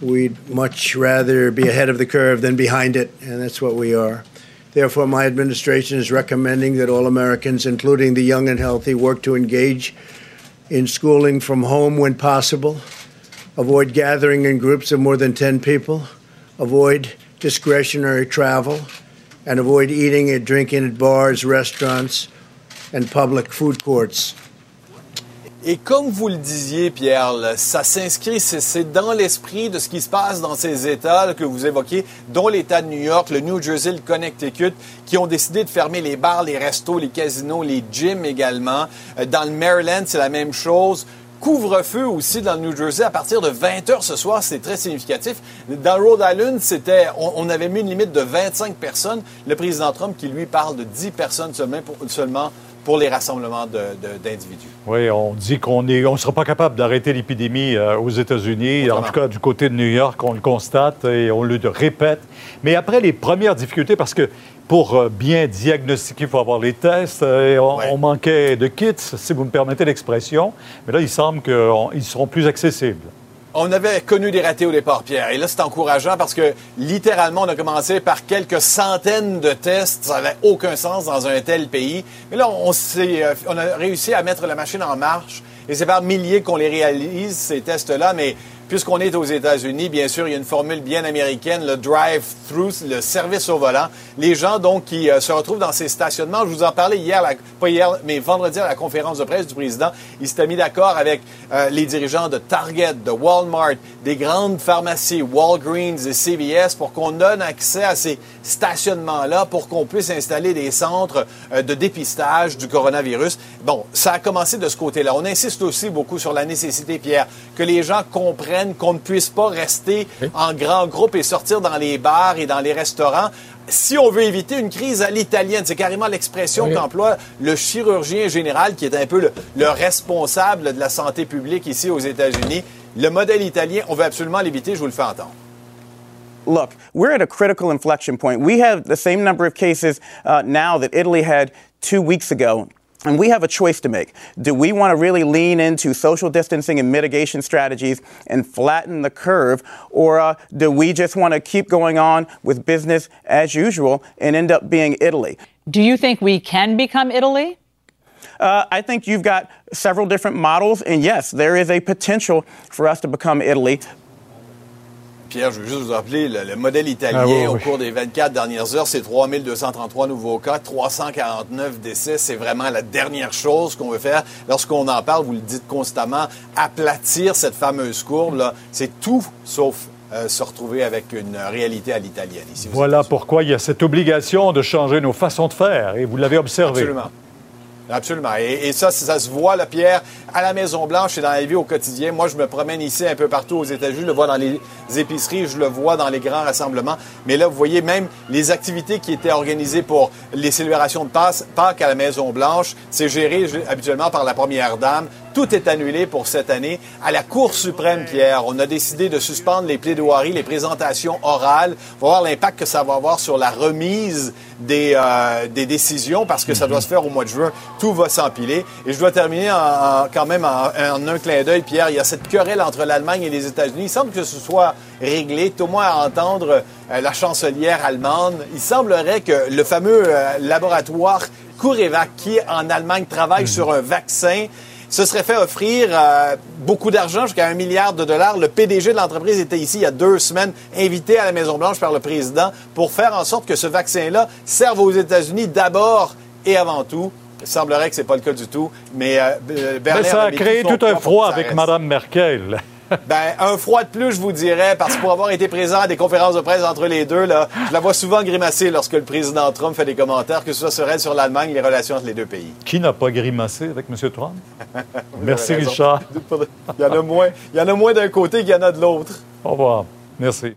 We'd much rather be ahead of the curve than behind it, and that's what we are. Therefore, my administration is recommending that all Americans, including the young and healthy, work to engage in schooling from home when possible, avoid gathering in groups of more than 10 people, avoid discretionary travel, and avoid eating and drinking at bars, restaurants, and public food courts. Et comme vous le disiez, Pierre, ça s'inscrit, c'est dans l'esprit de ce qui se passe dans ces États que vous évoquez, dont l'État de New York, le New Jersey, le Connecticut, qui ont décidé de fermer les bars, les restos, les casinos, les gyms également. Euh, dans le Maryland, c'est la même chose. Couvre-feu aussi dans le New Jersey à partir de 20 heures ce soir, c'est très significatif. Dans Rhode Island, c'était, on, avait mis une limite de 25 personnes. Le président Trump qui lui parle de 10 personnes seulement pour les rassemblements d'individus. oui, on dit qu'on ne on sera pas capable d'arrêter l'épidémie euh, aux États-Unis. En tout cas, du côté de New York, on le constate et on le répète. Mais après les premières difficultés, parce que pour euh, bien diagnostiquer, il faut avoir les tests. Euh, et on, manquait de kits, si vous me permettez l'expression. Mais là, il semble qu'ils seront plus accessibles. On avait connu des ratés au départ, Pierre. Et là, c'est encourageant parce que littéralement, on a commencé par quelques centaines de tests. Ça n'avait aucun sens dans un tel pays. Mais là, on, euh, on a réussi à mettre la machine en marche. Et c'est par milliers qu'on les réalise, ces tests-là. Mais Puisqu'on est aux États-Unis, bien sûr, il y a une formule bien américaine, le drive-through, le service au volant. Les gens, donc, qui euh, se retrouvent dans ces stationnements, je vous en parlais hier, pas hier, mais vendredi à la conférence de presse du président, il s'était mis d'accord avec euh, les dirigeants de Target, de Walmart, des grandes pharmacies, Walgreens et CVS, pour qu'on donne accès à ces stationnements-là, pour qu'on puisse installer des centres euh, de dépistage du coronavirus. Bon, ça a commencé de ce côté-là. On insiste aussi beaucoup sur la nécessité, Pierre, que les gens comprennent qu'on ne puisse pas rester en grand groupe et sortir dans les bars et dans les restaurants. Si on veut éviter une crise à l'italienne, c'est carrément l'expression qu'emploie le chirurgien général, qui est un peu le, responsable de la santé publique ici aux États-Unis. Le modèle italien, on veut absolument l'éviter, je vous le fais entendre. Look, we're at a critical inflection point. We have the same number of cases uh, now that Italy had two weeks ago. And we have a choice to make. Do we want to really lean into social distancing and mitigation strategies and flatten the curve? Or uh, do we just want to keep going on with business as usual and end up being Italy? Do you think we can become Italy? Uh, I think you've got several different models, and yes, there is a potential for us to become Italy. Pierre, je veux juste vous rappeler, le, modèle italien ah au cours des 24 dernières heures, c'est 3233 nouveaux cas, 349 décès. C'est vraiment la dernière chose qu'on veut faire. Lorsqu'on en parle, vous le dites constamment, aplatir cette fameuse courbe, c'est tout sauf euh, se retrouver avec une réalité à l'italienne. Ici voilà pourquoi il y a cette obligation de changer nos façons de faire, et vous l'avez observé. Absolument. Absolument. Et, ça, ça se voit, la Pierre, à la Maison-Blanche et dans la vie au quotidien. Moi, je me promène ici un peu partout aux États-Unis. Je le vois dans les épiceries, je le vois dans les grands rassemblements. Mais là, vous voyez même les activités qui étaient organisées pour les célébrations de Pâques à la Maison-Blanche, c'est géré habituellement par la première dame. Tout est annulé pour cette année. À la Cour suprême, Pierre, on a décidé de suspendre les plaidoiries, les présentations orales. On va voir l'impact que ça va avoir sur la remise des, euh, des décisions parce que ça doit se faire au mois de juin. Tout va s'empiler. Et je dois terminer quand même en, un clin d'œil, Pierre. Il y a cette querelle entre l'Allemagne et les États-Unis. Il semble que ce soit réglé, tout au moins à entendre euh, la chancelière allemande. Il semblerait que le fameux euh, laboratoire CureVac qui, en Allemagne, travaille sur un vaccin se serait fait offrir euh, beaucoup d'argent, jusqu'à un milliard de dollars. Le PDG de l'entreprise était ici il y a deux semaines, invité à la Maison-Blanche par le président pour faire en sorte que ce vaccin-là serve aux États-Unis d'abord et avant tout. Il semblerait que ce n'est pas le cas du tout, mais euh, Mais ça a créé tout un froid avec Mme Merkel. Ben, un froid de plus, je vous dirais, parce que pour avoir été présent à des conférences de presse entre les deux, là, je la vois souvent grimacer lorsque le président Trump fait des commentaires, que ce soit sur elle, sur l'Allemagne, les relations entre les deux pays. Qui n'a pas grimacé avec M. Trump? Merci, Richard. Il y en a moins, il y en a moins d'un côté qu'il y en a de l'autre. Au revoir. Merci.